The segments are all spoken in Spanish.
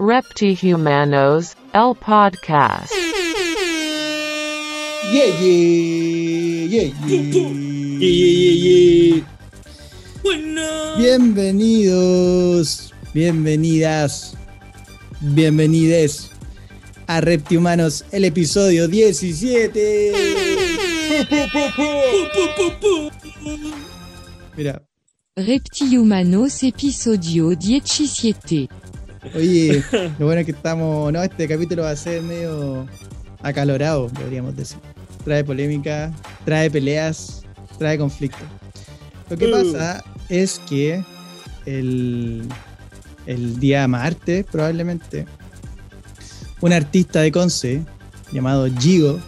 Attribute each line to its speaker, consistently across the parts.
Speaker 1: Reptihumanos, el podcast.
Speaker 2: Yeah, yeah, yeah, yeah.
Speaker 3: Yeah, yeah, yeah, yeah. Bueno.
Speaker 2: Bienvenidos, bienvenidas, bienvenides a Reptihumanos, el episodio 17.
Speaker 3: Pu, pu, pu.
Speaker 2: Mira,
Speaker 4: Reptihumanos episodio 17.
Speaker 2: oye, lo bueno es que estamos, no, este capítulo va a ser medio acalorado, podríamos decir. Trae polémica, trae peleas, trae conflicto. Lo que
Speaker 3: Uh.
Speaker 2: pasa es que el, el día martes, probablemente, un artista de Conce llamado Gigo,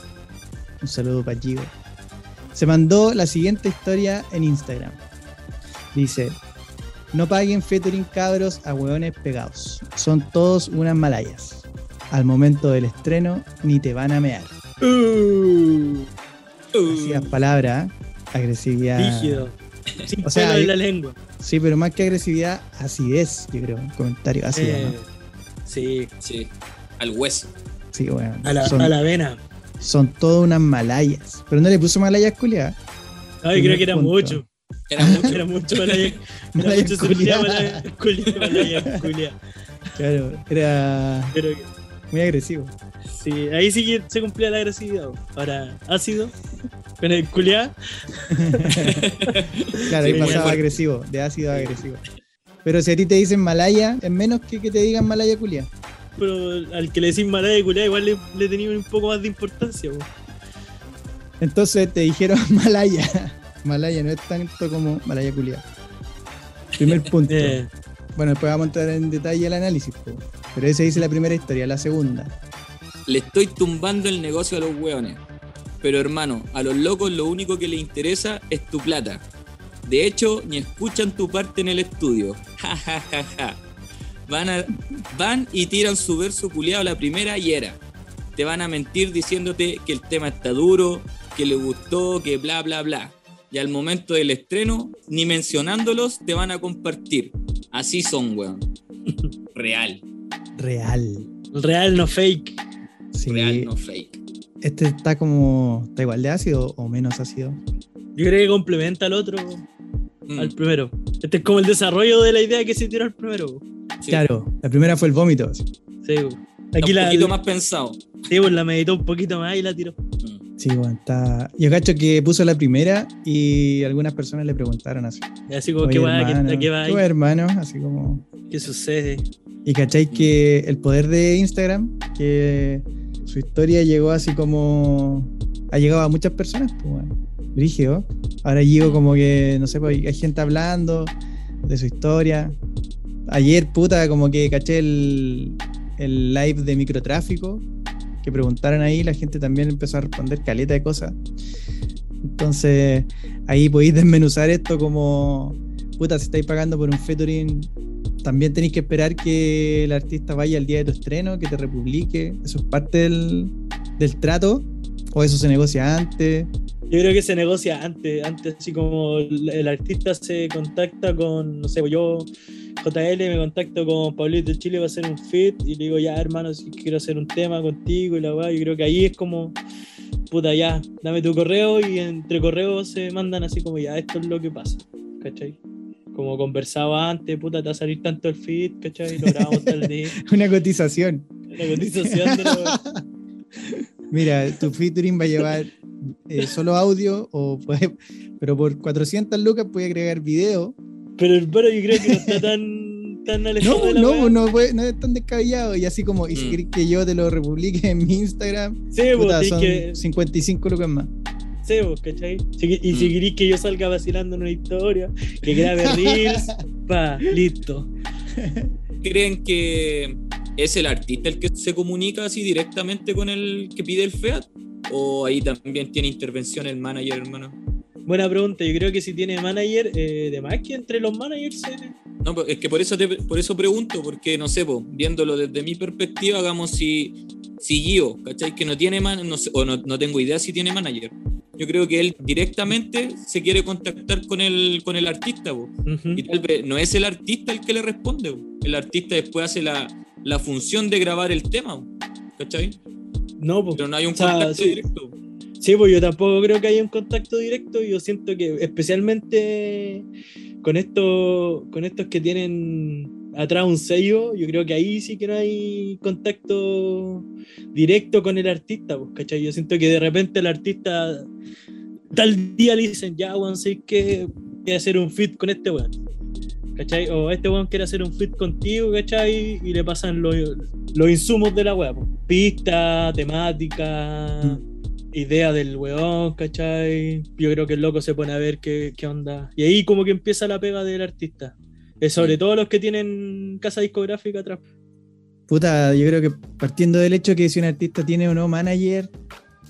Speaker 2: un saludo para Gigo, se mandó la siguiente historia en Instagram. Dice, no paguen featuring cabros a hueones pegados. Son todos unas malayas. Al momento del estreno ni te van a mear.
Speaker 3: Uh.
Speaker 2: Así
Speaker 3: Uh.
Speaker 2: palabras, agresividad.
Speaker 3: Rígido. Sin
Speaker 2: O sea,
Speaker 3: pelo en la lengua.
Speaker 2: Sí, pero más que agresividad, acidez, yo creo. Un comentario ácido,
Speaker 3: Eh,
Speaker 2: ¿no?
Speaker 3: Sí,
Speaker 5: Sí, al hueso.
Speaker 2: Sí, bueno.
Speaker 3: a la,
Speaker 2: son,
Speaker 3: a la vena.
Speaker 2: son todas unas malayas. Pero no le puso malayas culiadas.
Speaker 3: Ay, creo que era
Speaker 2: punto.
Speaker 3: mucho.
Speaker 5: Era mucho.
Speaker 3: Era mucho la Era
Speaker 2: Malaya
Speaker 3: mucho
Speaker 2: culiá.
Speaker 3: culia. Malaya culia.
Speaker 2: Claro, era
Speaker 3: Pero
Speaker 2: muy agresivo.
Speaker 3: sí, ahí sí que se cumplía la agresividad. Ahora, ácido, con el culiá.
Speaker 2: Claro, ahí
Speaker 3: Sí,
Speaker 2: pasaba agresivo, de ácido a agresivo. Pero si a ti te dicen malaya, es menos que que te digan malaya culia.
Speaker 3: Pero al que le decís malaya culiá, igual le, le tenía un poco más de importancia.
Speaker 2: Entonces te dijeron malaya. Malaya no es tanto como malaya culia. Primer punto.
Speaker 3: Eh,
Speaker 2: Bueno, después vamos a entrar en detalle el análisis. po. Pero esa dice la primera historia, la segunda.
Speaker 5: Le estoy tumbando el negocio a los hueones. Pero hermano, a los locos lo único que les interesa es tu plata. De hecho, ni escuchan tu parte en el estudio. Ja, ja, ja, ja. Van, a- van y tiran su verso culiado a la primera y era. Te van a mentir diciéndote que el tema está duro, que le gustó, que bla, bla, bla. Y al momento del estreno, ni mencionándolos, te van a compartir. Así son, weón. Real.
Speaker 2: Real.
Speaker 3: real, no fake.
Speaker 2: Sí.
Speaker 5: Real, no fake.
Speaker 2: Este está como. ¿Está igual de ácido o menos ácido?
Speaker 3: Yo creo que complementa al otro,
Speaker 5: Mm,
Speaker 3: al primero. Este es como el desarrollo de la idea que se tiró al primero.
Speaker 5: sí.
Speaker 2: Claro, la primera fue el vómito.
Speaker 3: Sí, Aquí
Speaker 5: un
Speaker 3: la,
Speaker 5: poquito más pensado.
Speaker 3: sí, bo, la meditó un poquito más y la tiró.
Speaker 5: Mm.
Speaker 2: Sí, bueno, está. Yo cacho que puso la primera y algunas personas le preguntaron así.
Speaker 3: Así como, ¿qué va? ¿Qué, qué va?
Speaker 2: ¿qué va, hermano? Así como.
Speaker 3: ¿Qué sucede?
Speaker 2: Y cacháis que el poder de Instagram, que su historia llegó así como. Ha llegado a muchas personas, pues bueno. Brígido. Ahora llego como que, no sé, pues, hay gente hablando de su historia. Ayer, puta, como que caché el, el live de microtráfico que preguntaron ahí, la gente también empezó a responder caleta de cosas. Entonces, ahí podéis desmenuzar esto como, puta, si estáis pagando por un featuring, también tenéis que esperar que el artista vaya al día de tu estreno, que te republique. Eso es parte del, del trato. O eso se negocia antes.
Speaker 3: Yo creo que se negocia antes, antes así como el, el artista se contacta con, no sé, yo, JL, me contacto con Pablito de Chile para hacer un fit y le digo, ya hermano, si quiero hacer un tema contigo y la weá, yo creo que ahí es como, puta, ya, dame tu correo y entre correos se mandan así como, ya, esto es lo que pasa, ¿cachai? Como conversaba antes, puta, te va a salir tanto el fit, ¿cachai? Lo grabamos tal día,
Speaker 2: Una cotización.
Speaker 3: la cotización de la
Speaker 2: Mira, tu featuring va a llevar eh, solo audio, o puede- pero por 400 lucas puede agregar video.
Speaker 3: Pero hermano, yo creo que no está tan, tan alejado
Speaker 2: No,
Speaker 3: de la
Speaker 2: no,
Speaker 3: weá.
Speaker 2: no, puede- no es tan descabellado. Y así como, y si
Speaker 5: Mm.
Speaker 2: querés que yo te lo republique en mi Instagram,
Speaker 3: Sí, pues,
Speaker 2: puta, son
Speaker 3: que,
Speaker 2: 55 lucas más.
Speaker 3: Sí, vos, ¿cachai? Si- y si
Speaker 5: Mm.
Speaker 3: queréis que yo salga vacilando en una historia, que grabe reels, pa, listo.
Speaker 5: ¿Creen que es el artista el que se comunica así directamente con el que pide el FEAT? ¿O ahí también tiene intervención el manager, hermano?
Speaker 3: Buena pregunta, yo creo que si tiene manager, eh, de más que entre los managers. eh,
Speaker 5: No, pues, es que por eso, te- por eso pregunto, porque no sé, po, viéndolo desde mi perspectiva, hagamos si, si Gio, ¿cachai? Que no tiene man, no sé, o no, no tengo idea si tiene manager. Yo creo que él directamente se quiere contactar con el, con el artista, po.
Speaker 3: ujú.
Speaker 5: Y tal vez no es el artista el que le responde, po. el artista después hace la, la función de grabar el tema, ¿cachai?
Speaker 3: No, pues.
Speaker 5: Pero no hay un
Speaker 3: O sea,
Speaker 5: contacto
Speaker 3: sí.
Speaker 5: directo.
Speaker 3: Sí, pues yo tampoco creo que haya un contacto directo. Yo siento que especialmente con estos, con estos que tienen atrás un sello, yo creo que ahí sí que no hay contacto directo con el artista, pues, ¿cachai? Yo siento que de repente el artista tal día le dicen, ya, weón, sé que voy hacer un fit con este weón. ¿Cachai? O este weón quiere hacer un fit contigo, ¿cachai? Y le pasan los, los insumos de la weá, pues. pista, temática, idea del weón, ¿cachai? Yo creo que el loco se pone a ver qué, qué onda. Y ahí como que empieza la pega del artista. Es sobre todo los que tienen casa discográfica atrás.
Speaker 2: Puta, yo creo que partiendo del hecho que si un artista tiene o no manager,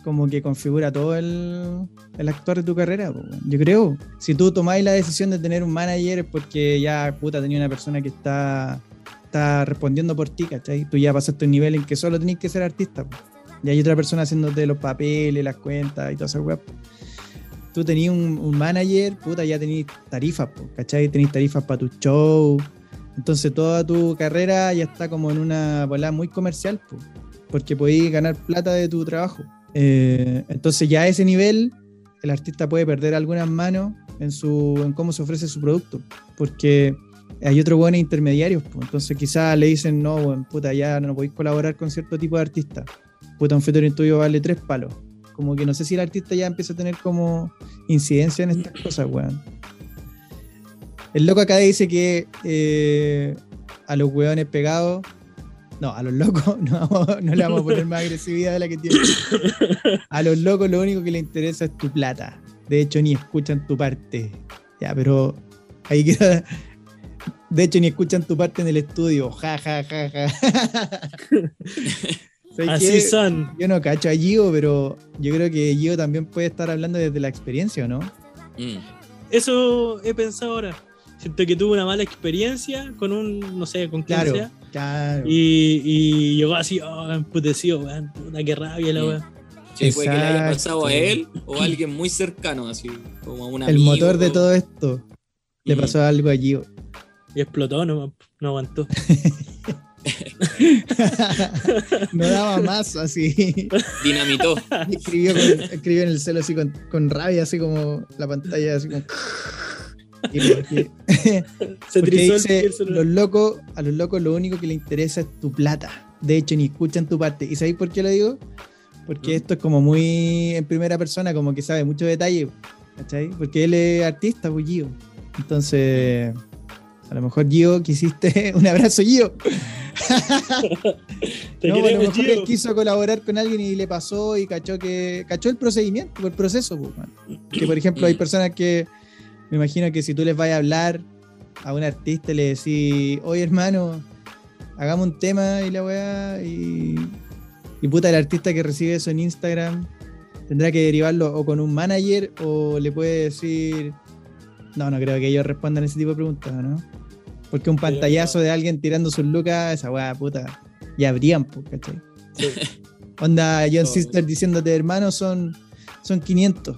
Speaker 2: como que configura todo el, el actuar de tu carrera. po. Yo creo, si tú tomáis la decisión de tener un manager es porque ya, puta, tenía una persona que está, está respondiendo por ti, ¿cachai? Tú ya pasaste un nivel en que solo tenés que ser artista. po. Y hay otra persona haciéndote los papeles, las cuentas y todas esas weas. Tú tenías un, manager, puta, ya tenías tarifas, po, ¿cachai? Tenías tarifas para tu show, entonces toda tu carrera ya está como en una bola muy comercial, po, porque podéis ganar plata de tu trabajo. Eh, entonces ya a ese nivel el artista puede perder algunas manos en, su, en cómo se ofrece su producto, porque hay otros buenos intermediarios. po. Entonces quizás le dicen, no, puta, ya no podéis colaborar con cierto tipo de artista. Puta, un featuring tuyo vale tres palos. Como que no sé si el artista ya empieza a tener como incidencia en estas cosas, weón. El loco acá dice que eh, a los hueones pegados. No, a los locos no, no le vamos a poner más agresividad de la que tiene. A los locos lo único que les interesa es tu plata. De hecho, ni escuchan tu parte. Ya, pero ahí queda. De hecho, ni escuchan tu parte en el estudio. Ja, ja, ja, ja. ¿Sabes
Speaker 3: Así son.
Speaker 2: Yo no cacho a Gio, pero yo creo que Gio también puede estar hablando desde la experiencia, ¿o ¿no?
Speaker 5: Mm.
Speaker 3: Eso he pensado ahora. Siento que tuve una mala experiencia con un, no sé, con
Speaker 2: Claro,
Speaker 3: sea.
Speaker 2: claro.
Speaker 3: Y, y llegó así, oh, emputecido, weón. Puta, qué rabia la weá.
Speaker 5: Sí, puede que le haya pasado a él o a alguien muy cercano, así como a un
Speaker 2: el
Speaker 5: amigo.
Speaker 2: motor de todo esto le
Speaker 5: Mm.
Speaker 2: pasó algo a Gio.
Speaker 3: Y explotó, no, no aguantó.
Speaker 2: no daba más así.
Speaker 5: Dinamitó.
Speaker 2: escribió, con- escribió en el celo así con, con rabia, así como la pantalla así como. Y porque,
Speaker 3: Se trizó el-
Speaker 2: dice,
Speaker 3: el celular.
Speaker 2: los locos, a los locos lo único que les interesa es tu plata. De hecho, ni escuchan tu parte. ¿Y sabéis por qué lo digo? Porque esto es como muy en primera persona, como que sabe mucho detalle. ¿Cachai? Porque él es artista, pues Gio. Entonces, a lo mejor Gio quisiste. Un abrazo, Gio.
Speaker 3: Te
Speaker 2: No,
Speaker 3: queremos,
Speaker 2: mejor él quiso colaborar con alguien y le pasó y cachó que cachó el procedimiento, el proceso. pues. Que por ejemplo hay personas que me imagino que si tú les vas a hablar a un artista y le decís, oye hermano, hagamos un tema y la weá y, y puta el artista que recibe eso en Instagram tendrá que derivarlo o con un manager o le puede decir, no, no creo que ellos respondan ese tipo de preguntas, ¿no? Porque un pantallazo de alguien tirando sus lucas, esa weá, puta, ya habrían, pues, ¿cachai?
Speaker 3: Sí.
Speaker 2: Onda John
Speaker 3: Oh,
Speaker 2: Sister diciéndote, hermano, son, son 500.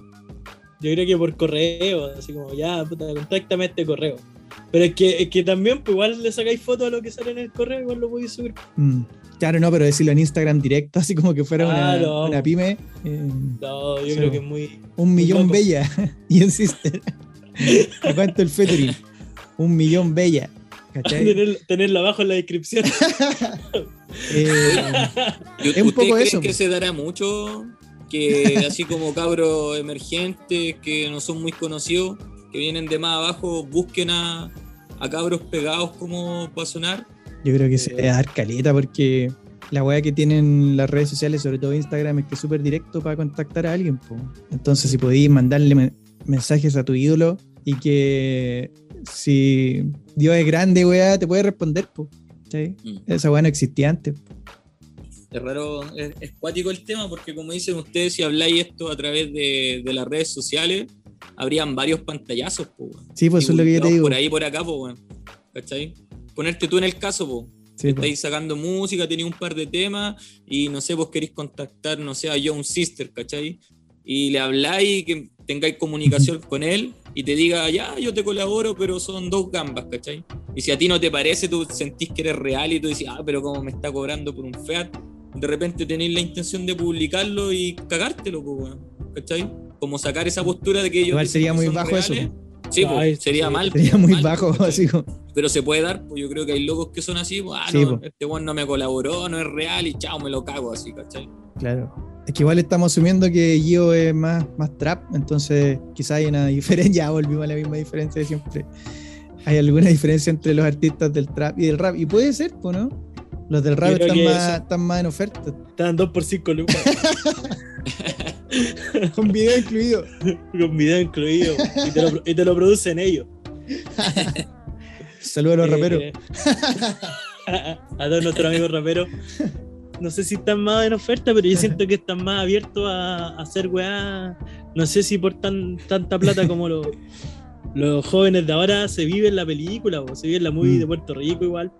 Speaker 3: Yo creo que por correo, así como, ya, puta, contáctame este correo. Pero es que, es que también, pues igual le sacáis fotos a lo que sale en el correo, igual lo podéis subir.
Speaker 2: Mm, Claro, no, pero decirlo en Instagram directo, así como que fuera una,
Speaker 3: Ah, no.
Speaker 2: una pyme. eh,
Speaker 3: No, yo creo que es muy.
Speaker 2: un
Speaker 3: Muy
Speaker 2: millón
Speaker 3: loco.
Speaker 2: bella. John Sister. ¿A cuánto el featuring? Un millón bella.
Speaker 3: Tener, tenerlo abajo en la descripción.
Speaker 2: Eh,
Speaker 5: ¿Y
Speaker 2: Es un
Speaker 5: ¿Ustedes
Speaker 2: poco eso.
Speaker 5: que se dará mucho? Que así como cabros emergentes que no son muy conocidos, que vienen de más abajo, busquen a, a cabros pegados como para sonar.
Speaker 2: yo creo que se debe dar caleta porque la weá que tienen las redes sociales, sobre todo Instagram, es que es súper directo para contactar a alguien. po. Entonces, si podéis mandarle men- mensajes a tu ídolo y que si Dios es grande, weá, te puede responder. Po, ¿cachai?
Speaker 5: Mm.
Speaker 2: Esa weá no existía antes.
Speaker 5: Es raro, es, es cuático el tema porque como dicen ustedes, si habláis esto a través de, de las redes sociales, habrían varios pantallazos, po, weón.
Speaker 2: Sí, pues eso es lo que yo te digo.
Speaker 5: Por ahí, por acá, po, weón. ¿Cachai? Ponerte tú en el caso, po.
Speaker 2: Sí,
Speaker 5: estáis sacando música, tenéis un par de temas y no sé, vos queréis contactar, no sé, a John Sister, ¿cachai? Y le habláis que tengáis comunicación con él y te diga, ya, yo te colaboro, pero son dos gambas, ¿cachai? Y si a ti no te parece, tú sentís que eres real y tú dices, ah, pero como me está cobrando por un Fiat, de repente tenéis la intención de publicarlo y cagártelo, pues, ¿cachai? Como sacar esa postura de que ellos
Speaker 2: Igual sería muy bajo eso.
Speaker 5: Sí, pues,
Speaker 3: Ay,
Speaker 5: sería
Speaker 3: sí.
Speaker 5: mal.
Speaker 2: Sería
Speaker 5: pues,
Speaker 2: muy
Speaker 5: mal,
Speaker 2: bajo,
Speaker 5: ¿cachai?
Speaker 2: así como.
Speaker 5: Pero se puede dar, pues yo creo que hay locos que son así, pues, ah,
Speaker 2: Sí,
Speaker 5: no, este weón no me colaboró, no es real y chao, me lo cago así, ¿cachai?
Speaker 2: Claro. Es que igual estamos asumiendo que Gio es más, más trap, entonces quizá hay una diferencia. Ya volvimos a la misma diferencia de siempre. Hay alguna diferencia entre los artistas del trap y del rap. Y puede ser, pues, ¿no? Los del rap están más,
Speaker 3: eso-
Speaker 2: están más en oferta,
Speaker 3: Estaban 2 por 5 lucas,
Speaker 2: con video incluido.
Speaker 3: con video incluido. Y te lo, y te lo producen ellos.
Speaker 2: Saludos a los
Speaker 3: Eh,
Speaker 2: raperos.
Speaker 3: a todos nuestros amigos raperos. No sé si están más en oferta, pero yo siento que están más abiertos a, a hacer weá. No sé si por tan, tanta plata como los, los jóvenes de ahora se viven la película, o se vive la movie
Speaker 2: Mm.
Speaker 3: de Puerto Rico igual.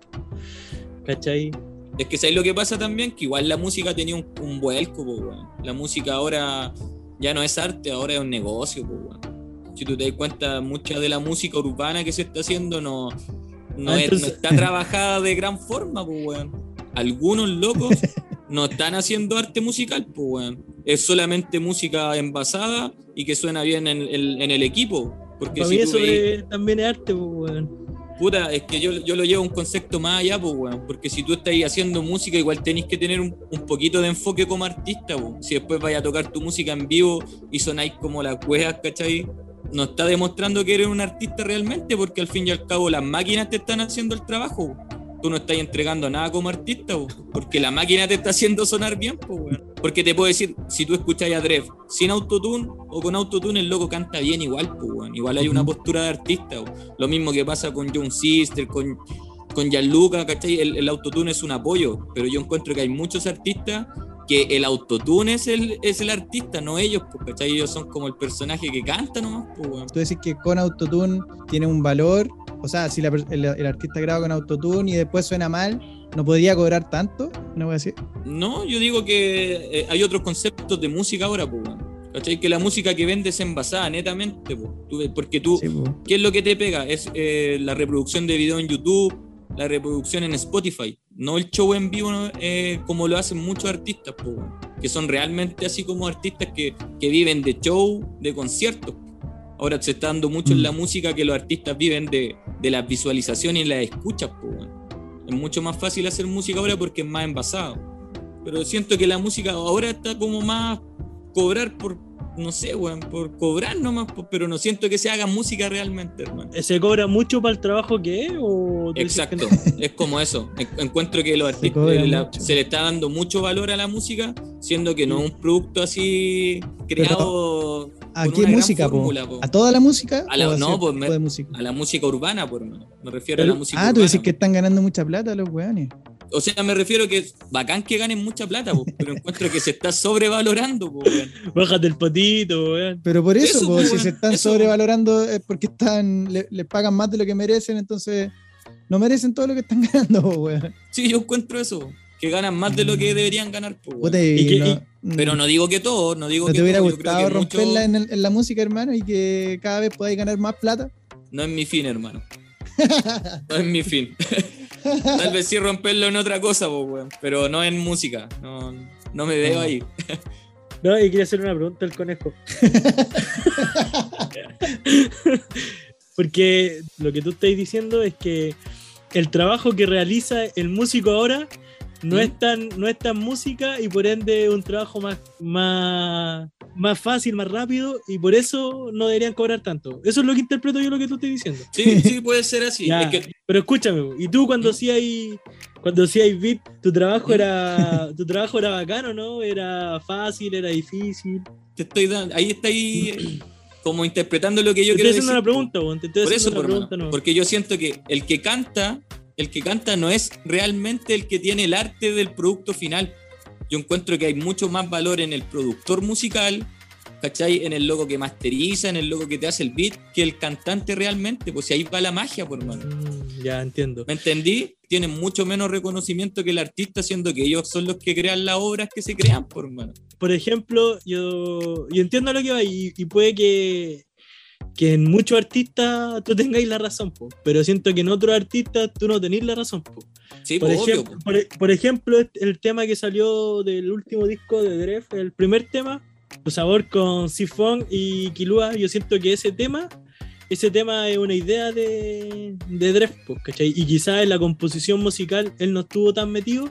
Speaker 3: ¿Cachai?
Speaker 5: Es que ¿sabes lo que pasa también? Que igual la música tenía un, un vuelco, po, weón. La música ahora ya no es arte, ahora es un negocio, po, weón. Si tú te das cuenta, mucha de la música urbana que se está haciendo no, no,
Speaker 3: Ah,
Speaker 5: es- no está trabajada de gran forma, po, weón. Algunos locos no están haciendo arte musical, po, weón. Es solamente música envasada y que suena bien en, en- en el equipo. Porque
Speaker 3: Para
Speaker 5: si
Speaker 3: mí eso
Speaker 5: veis-
Speaker 3: es- también es arte, pues, weón.
Speaker 5: Puta, es que yo, yo lo llevo a un concepto más allá, pues, weón. Porque si tú estás haciendo música, igual tenés que tener un, un poquito de enfoque como artista, po. Si después vayas a tocar tu música en vivo y sonáis como las weas, ¿cachai? No está demostrando que eres un artista realmente, porque al fin y al cabo las máquinas te están haciendo el trabajo. Tú no estás entregando nada como artista, po, porque la máquina te está haciendo sonar bien. Porque te puedo decir, si tú escuchas a Dref sin autotune o con autotune, el loco canta bien igual. Igual hay una postura de artista. Lo mismo que pasa con John Sister, con, con Gianluca, ¿cachai? El, el autotune es un apoyo, pero yo encuentro que hay muchos artistas que el autotune es el, es el artista, no ellos, ¿cachai? Ellos son como el personaje que canta nomás, pues.
Speaker 2: Tú decís que con autotune tiene un valor. O sea, si la el, el artista graba con autotune y después suena mal, ¿no podría cobrar tanto? No voy a decir.
Speaker 5: No, yo digo que eh, hay otros conceptos de música ahora, pues. ¿Cachai? Que la música que vende es envasada netamente, pues. Tú porque tú,
Speaker 2: Sí.
Speaker 5: ¿qué es lo que te pega? Es eh, la reproducción de video en YouTube, la reproducción en Spotify, no el show en vivo. Eh, como lo hacen muchos artistas, weón. que son realmente así como artistas que, que viven de show, de conciertos. Ahora se está dando mucho en
Speaker 2: Mm.
Speaker 5: la música que los artistas viven de, de las visualizaciones y las escuchas. Es mucho más fácil hacer música ahora porque es más envasado. Pero siento que la música ahora está como más cobrar por, no sé, weón, por cobrar nomás, pero no siento que se haga música realmente, hermano.
Speaker 3: ¿Se cobra mucho para el trabajo que es? O que
Speaker 5: Exacto, es como eso. En- Encuentro que los artistas la-
Speaker 2: mucho.
Speaker 5: se le está dando mucho valor a la música, siendo que no es un producto así creado
Speaker 2: ¿A qué música, po?
Speaker 5: fórmula, po.
Speaker 2: ¿A toda la música?
Speaker 5: A la-
Speaker 2: ¿O
Speaker 5: no, pues, me-
Speaker 2: música?
Speaker 5: a la música urbana, por hermano. Me refiero
Speaker 3: Pero-
Speaker 5: a la música
Speaker 2: Ah, tú
Speaker 5: urbana.
Speaker 2: decís que están ganando mucha plata los weones.
Speaker 5: O sea, me refiero que es bacán que ganen mucha plata, po, pero encuentro que se está sobrevalorando, po, weón.
Speaker 3: Bájate el potito, weón.
Speaker 2: Pero por eso,
Speaker 5: Eso,
Speaker 2: po,
Speaker 5: po,
Speaker 2: si se están
Speaker 5: eso.
Speaker 2: sobrevalorando es porque están le- les pagan más de lo que merecen, entonces no merecen todo lo que están ganando, po, weón.
Speaker 5: Sí, yo encuentro eso, que ganan más de lo que deberían ganar, po, weón.
Speaker 2: Puta, y
Speaker 3: ¿Y qué-
Speaker 2: no-
Speaker 3: y-
Speaker 5: Pero no digo que todo, no digo
Speaker 2: ¿no
Speaker 5: que
Speaker 2: te hubiera
Speaker 5: todo,
Speaker 2: gustado
Speaker 5: que mucho-
Speaker 2: romperla en, el- en la música, hermano, y que cada vez podáis ganar más plata?
Speaker 5: No es mi fin, hermano. No es mi fin. Tal vez sí romperlo en otra cosa, po, weón, pero no en música. No, no me veo ahí.
Speaker 3: No, y quería hacer una pregunta al conejo. Porque lo que tú estás diciendo es que el trabajo que realiza el músico ahora no, es, tan, no es tan música y por ende un trabajo más, más, más fácil, más rápido y por eso no deberían cobrar tanto. Eso es lo que interpreto yo lo que tú estás diciendo.
Speaker 5: Sí, sí, puede ser así.
Speaker 3: Ya,
Speaker 5: Es que
Speaker 3: Pero escúchame, y tú cuando hacías cuando hacías beat, tu trabajo era tu trabajo era bacano, ¿no? Era fácil, era difícil.
Speaker 5: te estoy dando, ahí está ahí como interpretando lo que yo
Speaker 3: te
Speaker 5: quiero decir.
Speaker 3: una pregunta, te estoy
Speaker 5: Por eso,
Speaker 3: una
Speaker 5: por
Speaker 3: pregunta, ¿no?
Speaker 5: porque yo siento que el que canta, el que canta no es realmente el que tiene el arte del producto final. Yo encuentro que hay mucho más valor en el productor musical, ¿cachai? En el loco que masteriza, en el loco que te hace el beat, que el cantante realmente, pues si ahí va la magia, por mano.
Speaker 3: Mm, ya entiendo.
Speaker 5: ¿Me entendí? Tienen mucho menos reconocimiento que el artista, siendo que ellos son los que crean las obras que se crean, por mano.
Speaker 3: Por ejemplo, yo, yo entiendo lo que va y, y puede que, que en muchos artistas tú tengáis la razón, po, pero siento que en otros artistas tú no tenéis la razón. Po.
Speaker 5: Sí,
Speaker 3: Por,
Speaker 5: obvio,
Speaker 3: ejemplo, por, e- por ejemplo, el tema que salió del último disco de Dref, el primer tema, Tu Sabor con Sifón y Kilua, yo siento que ese tema, ese tema es una idea de, de Dref, pues, ¿cachai? Y quizás en la composición musical él no estuvo tan metido,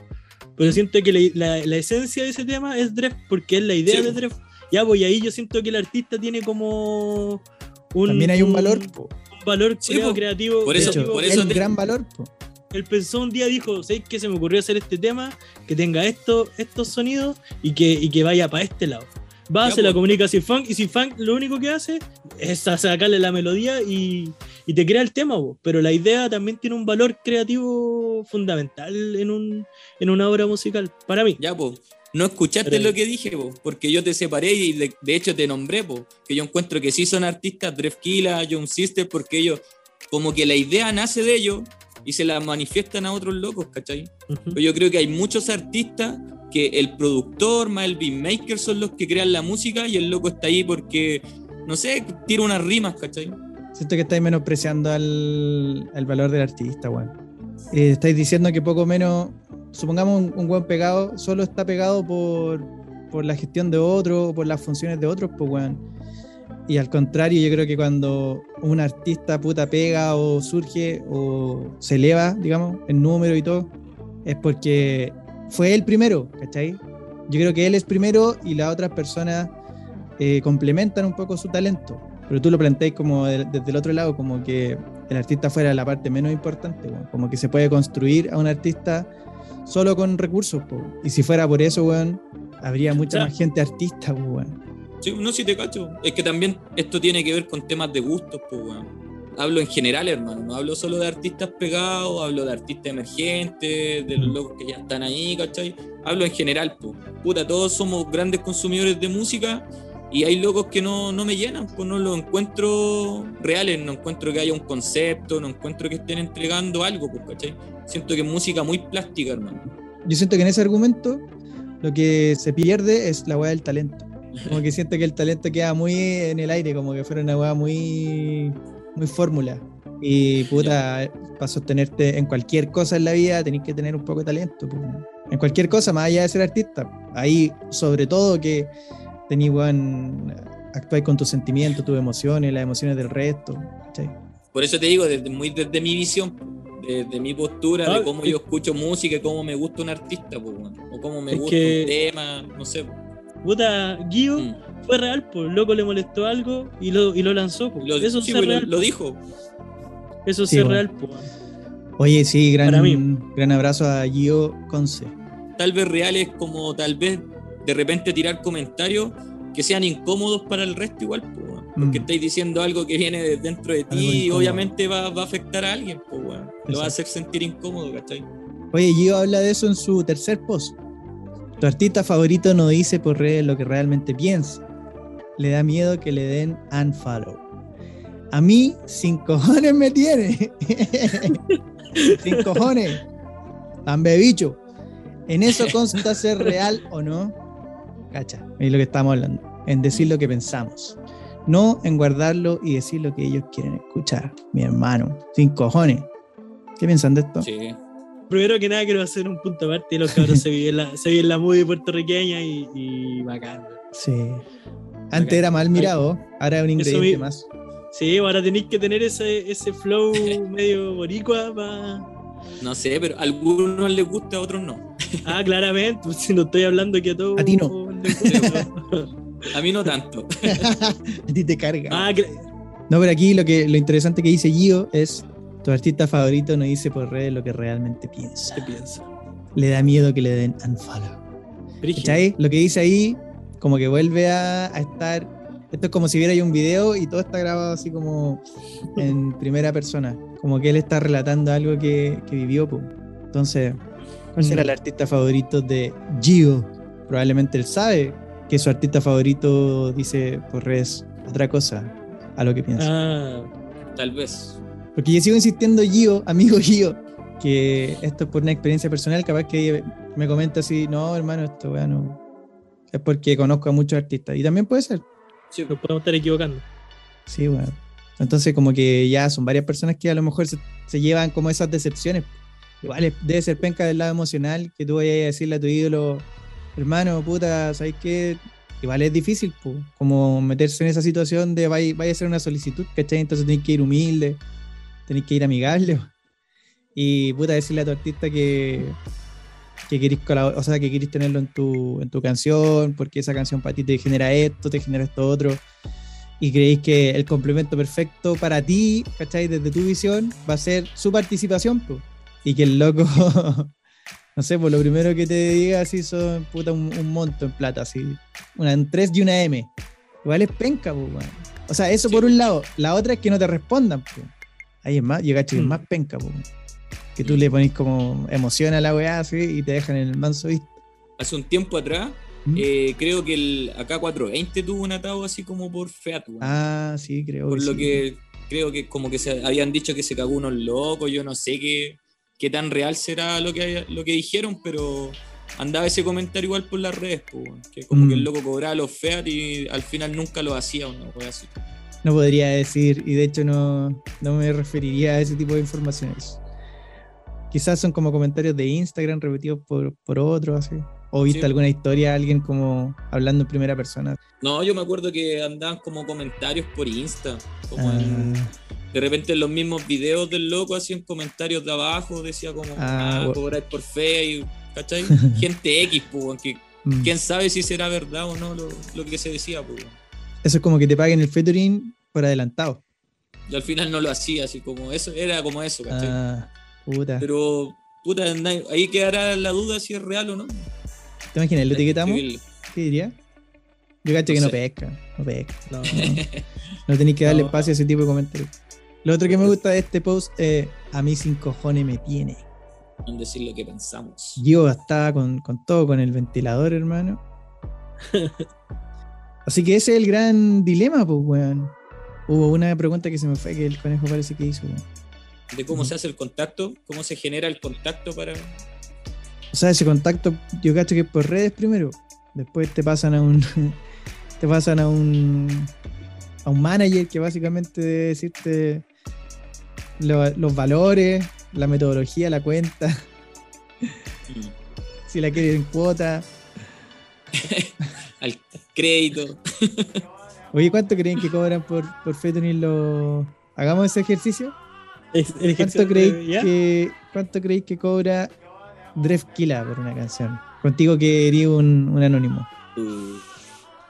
Speaker 3: pero siento que la, la- la esencia de ese tema es Dref, porque es la idea
Speaker 5: Sí,
Speaker 3: de
Speaker 5: pues.
Speaker 3: Dref. Ya, pues y ahí yo siento que el artista tiene como un,
Speaker 2: También hay un valor, po.
Speaker 3: un valor
Speaker 5: Sí,
Speaker 3: creativo.
Speaker 5: Por eso-
Speaker 3: creativo.
Speaker 5: por eso te-
Speaker 2: gran valor, po.
Speaker 3: Él pensó un día, dijo, ¿sabes qué? Se me ocurrió hacer este tema que tenga esto, estos sonidos y que, y que vaya para este lado. Va,
Speaker 5: Ya,
Speaker 3: se la comunica a Funk y Funk lo único que hace es sacarle la melodía y, y te crea el tema, po. pero la idea también tiene un valor creativo fundamental en, un, en una obra musical, para mí.
Speaker 5: Ya, pues. No escuchaste
Speaker 3: Pero-
Speaker 5: lo que dije, po, porque yo te separé y de, de hecho te nombré, po, que yo encuentro que sí son artistas, Drefkila, Young Sister, porque ellos, como que la idea nace de ellos y se la manifiestan a otros locos, ¿cachai? Pero yo creo que hay muchos artistas que el productor más el beatmaker son los que crean la música y el loco está ahí porque, no sé, tira unas rimas, ¿cachai?
Speaker 2: Siento que estáis menospreciando al, al valor del artista, weón. Eh, estáis diciendo que poco menos, supongamos un, buen pegado, solo está pegado por, por la gestión de otro, por las funciones de otros, pues weón. Y al contrario, yo creo que cuando un artista puta pega o surge o se eleva, digamos, en número y todo, es porque fue él primero, ¿cachai? Yo creo que él es primero y las otras personas eh, complementan un poco su talento. Pero tú lo planteas como de- desde el otro lado, como que el artista fuera la parte menos importante, weón. como que se puede construir a un artista solo con recursos. po. Y si fuera por eso, weón, habría mucha
Speaker 3: O sea-
Speaker 2: más gente artista, po, weón.
Speaker 5: Sí, no, si te cacho. Es que también esto tiene que ver con temas de gustos, pues, weón. Hablo en general, hermano. No hablo solo de artistas pegados, hablo de artistas emergentes, de los locos que ya están ahí, ¿cachai? Hablo en general, pues. Puta, todos somos grandes consumidores de música y hay locos que no, no me llenan, pues no los encuentro reales, no encuentro que haya un concepto, no encuentro que estén entregando algo, pues, ¿cachai? Siento que es música muy plástica, hermano.
Speaker 2: Yo siento que en ese argumento lo que se pierde es la weá del talento. Como que siento que el talento queda muy en el aire, como que fuera una weá muy, muy fórmula. Y puta, para sostenerte en cualquier cosa en la vida tenés que tener un poco de talento. po. En cualquier cosa, más allá de ser artista. Ahí, sobre todo, que tenés, weón, actuar con tus sentimientos, tus emociones, las emociones del resto. ¿cachai?
Speaker 5: Por eso te digo, desde, muy desde mi visión, desde mi postura,
Speaker 3: Ah,
Speaker 5: de cómo
Speaker 3: es-
Speaker 5: yo escucho música, y cómo me gusta un artista, pues, o cómo me
Speaker 3: Es
Speaker 5: gusta
Speaker 3: que-
Speaker 5: un tema, no sé.
Speaker 3: Puta, Guido
Speaker 5: Mm.
Speaker 3: fue real, pues loco le molestó algo y lo, y lo lanzó.
Speaker 5: Lo,
Speaker 3: eso
Speaker 5: sí,
Speaker 3: es
Speaker 5: pues, lo-
Speaker 3: real.
Speaker 5: lo dijo.
Speaker 3: Eso es
Speaker 2: Sí, bueno.
Speaker 3: real, pues.
Speaker 2: Oye, sí, gran,
Speaker 3: Para mí.
Speaker 2: gran abrazo a Gio Conce.
Speaker 5: Tal vez reales como tal vez de repente tirar comentarios que sean incómodos para el resto igual, pues, weón. porque
Speaker 2: Mm.
Speaker 5: estáis diciendo algo que viene de dentro de ti y obviamente va, va a afectar a alguien, pues, weón. lo va a hacer sentir incómodo, ¿cachai?
Speaker 2: Oye, Gio habla de eso en su tercer post. Tu artista favorito no dice por redes lo que realmente piensa. Le da miedo que le den unfollow. A mí, sin cojones me tiene. sin cojones. Tan bebicho. En eso consta ser real o no. Cacha, es lo que estamos hablando. En decir lo que pensamos. No en guardarlo y decir lo que ellos quieren escuchar. Mi hermano. Sin cojones. ¿Qué piensan de esto?
Speaker 5: Sí.
Speaker 3: Primero que nada quiero hacer un punto aparte. Los cabros se viven la, se viven la movie puertorriqueña y, y bacán.
Speaker 2: Sí. Antes era mal mirado, ahora es un ingrediente
Speaker 3: mi-
Speaker 2: más.
Speaker 3: Sí, ahora tenéis que tener ese, ese flow medio boricua para...
Speaker 5: No sé, pero a algunos les gusta, a otros no.
Speaker 3: Ah, claramente, pues, si no estoy hablando que a todos
Speaker 2: A ti no.
Speaker 5: A mí no tanto.
Speaker 2: A ti te carga.
Speaker 3: ah,
Speaker 2: No, pero aquí lo que lo interesante que dice Gio es tu artista favorito no dice por redes lo que realmente piensa. Le da miedo que le den unfollow. ¿Cachai? Lo que dice ahí, como que vuelve a, a estar. Esto es como si viera un video y todo está grabado así como en primera persona. Como que él está relatando algo que, que vivió. po. Entonces, ¿cuál será el artista favorito de Gio? Probablemente él sabe que su artista favorito dice por redes otra cosa a lo que piensa.
Speaker 3: Ah,
Speaker 5: Tal vez.
Speaker 2: Porque yo sigo insistiendo, Gio, amigo Gio, que esto es por una experiencia personal, capaz que me comenta así, no, hermano, esto weá, no. Es porque conozco a muchos artistas. Y también puede ser,
Speaker 5: Sí,
Speaker 3: nos podemos estar equivocando.
Speaker 2: sí, bueno. Entonces, como que ya son varias personas que a lo mejor se, se llevan como esas decepciones. Igual es- debe ser penca del lado emocional que tú vayas a decirle a tu ídolo, hermano, puta, ¿sabes qué? Igual es difícil, po, como meterse en esa situación de vaya, vaya a hacer una solicitud, ¿cachai? Entonces tenés que ir humilde, tenés que ir amigable. Y puta, decirle a tu artista que, que colabor- o sea, que querís tenerlo en tu, en tu canción, porque esa canción para ti te genera esto, te genera esto otro y creéis que el complemento perfecto para ti, ¿cachai? Desde tu visión, va a ser su participación, po. y que el loco, no sé, pues lo primero que te diga así son puta un, un monto en plata, así, una en 3 y una M. Igual es penca, pues, weón. O sea, eso
Speaker 5: Sí.
Speaker 2: por un lado. La otra es que no te respondan, pues. Ahí es más, yo cacho que es
Speaker 3: Mm.
Speaker 2: más penca, pues. Que tú le pones como emoción a la weá así y te dejan en el manso visto.
Speaker 5: Hace un tiempo atrás,
Speaker 2: ¿Mm?
Speaker 5: eh, creo que el AK420 tuvo un atado así como por Feat, weón.
Speaker 2: Ah, sí, creo
Speaker 5: por
Speaker 2: que
Speaker 5: lo
Speaker 2: sí.
Speaker 5: que creo que como que se habían dicho que se cagó unos locos, yo no sé qué, qué tan real será lo que, lo que dijeron, pero andaba ese comentario igual por las redes, po, que como
Speaker 2: Mm.
Speaker 5: que el loco cobraba los Feat y al final nunca lo hacía, una wea así.
Speaker 2: No podría decir, y de hecho no, no me referiría a ese tipo de informaciones. Quizás son como comentarios de Instagram repetidos por, por otros, así. O viste
Speaker 5: Sí.
Speaker 2: alguna historia, alguien como hablando en primera persona.
Speaker 5: No, yo me acuerdo que andaban como comentarios por Insta, como
Speaker 2: Ah,
Speaker 5: en- de repente en los mismos videos del loco hacían comentarios de abajo, decía como,
Speaker 2: Ah,
Speaker 5: ah, cobrar por fe, y, ¿cachai? Gente X, pues, que
Speaker 2: mm.
Speaker 5: quién sabe si será verdad o no lo, lo que se decía, pues.
Speaker 2: Eso es como que te paguen el featuring por adelantado.
Speaker 5: Y al final no lo hacía, así como eso, era como eso, ¿cachai?
Speaker 2: Ah, puta.
Speaker 5: Pero, puta, ahí quedará la duda si es real o no.
Speaker 2: ¿Te imaginas? ¿Lo etiquetamos? ¿Qué diría? Yo cacho
Speaker 5: No
Speaker 2: que no pesca. No pesca.
Speaker 3: No.
Speaker 2: No tenéis que darle
Speaker 3: No.
Speaker 2: espacio a ese tipo de comentarios. Lo otro que me gusta de este post es a mí sin cojones me tiene.
Speaker 5: En decir lo que pensamos.
Speaker 2: Yo estaba con, con todo, con el ventilador, hermano. Así que ese es el gran dilema, pues, weón. Hubo una pregunta que se me fue que el conejo parece que hizo, weón.
Speaker 5: De cómo se hace el contacto, cómo se genera el contacto para.
Speaker 2: O sea, ese contacto, yo cacho que es por redes primero. Después te pasan a un. te pasan a un. a un manager que básicamente debe decirte lo- los valores, la metodología, la cuenta,
Speaker 5: mm,
Speaker 2: si la quieres en cuota.
Speaker 5: al crédito.
Speaker 2: Oye, ¿cuánto creen que cobran por, por Feturing los. Hagamos ese ejercicio?
Speaker 3: Es- el ejercicio
Speaker 2: ¿Cuánto creéis que, ¿cuánto creéis que cobra Drefkila por una canción? Contigo que eres un, un anónimo.
Speaker 5: Uh,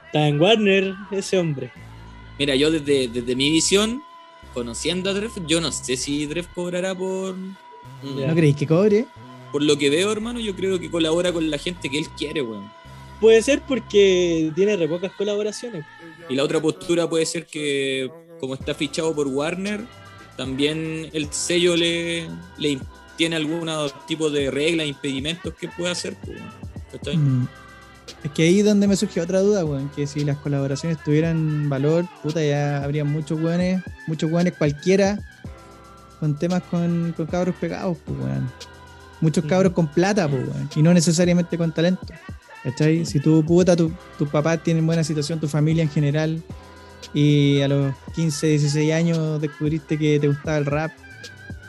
Speaker 3: Está en Warner ese hombre.
Speaker 5: Mira, yo desde, desde mi visión, conociendo a Dref, yo no sé si Dref cobrará por.
Speaker 2: ¿No creéis que cobre?
Speaker 5: Por lo que veo, hermano, yo creo que colabora con la gente que él quiere, weón.
Speaker 3: Puede ser porque tiene re pocas colaboraciones.
Speaker 5: Y la otra postura puede ser que, como está fichado por Warner, también el sello le, tiene algún tipo de reglas, impedimentos que pueda hacer. pues.
Speaker 2: Mm. Es que ahí es donde me surge otra duda, weón. Que si las colaboraciones tuvieran valor, puta, ya habría muchos weones, muchos weones cualquiera con temas con, con cabros pegados, pues, weón. Muchos cabros con plata, pues, weón. Y no necesariamente con talento. ¿Cachai? Si tu puta, tu- tus papás tienen buena situación, tu familia en general, y a los 15, 16 años descubriste que te gustaba el rap,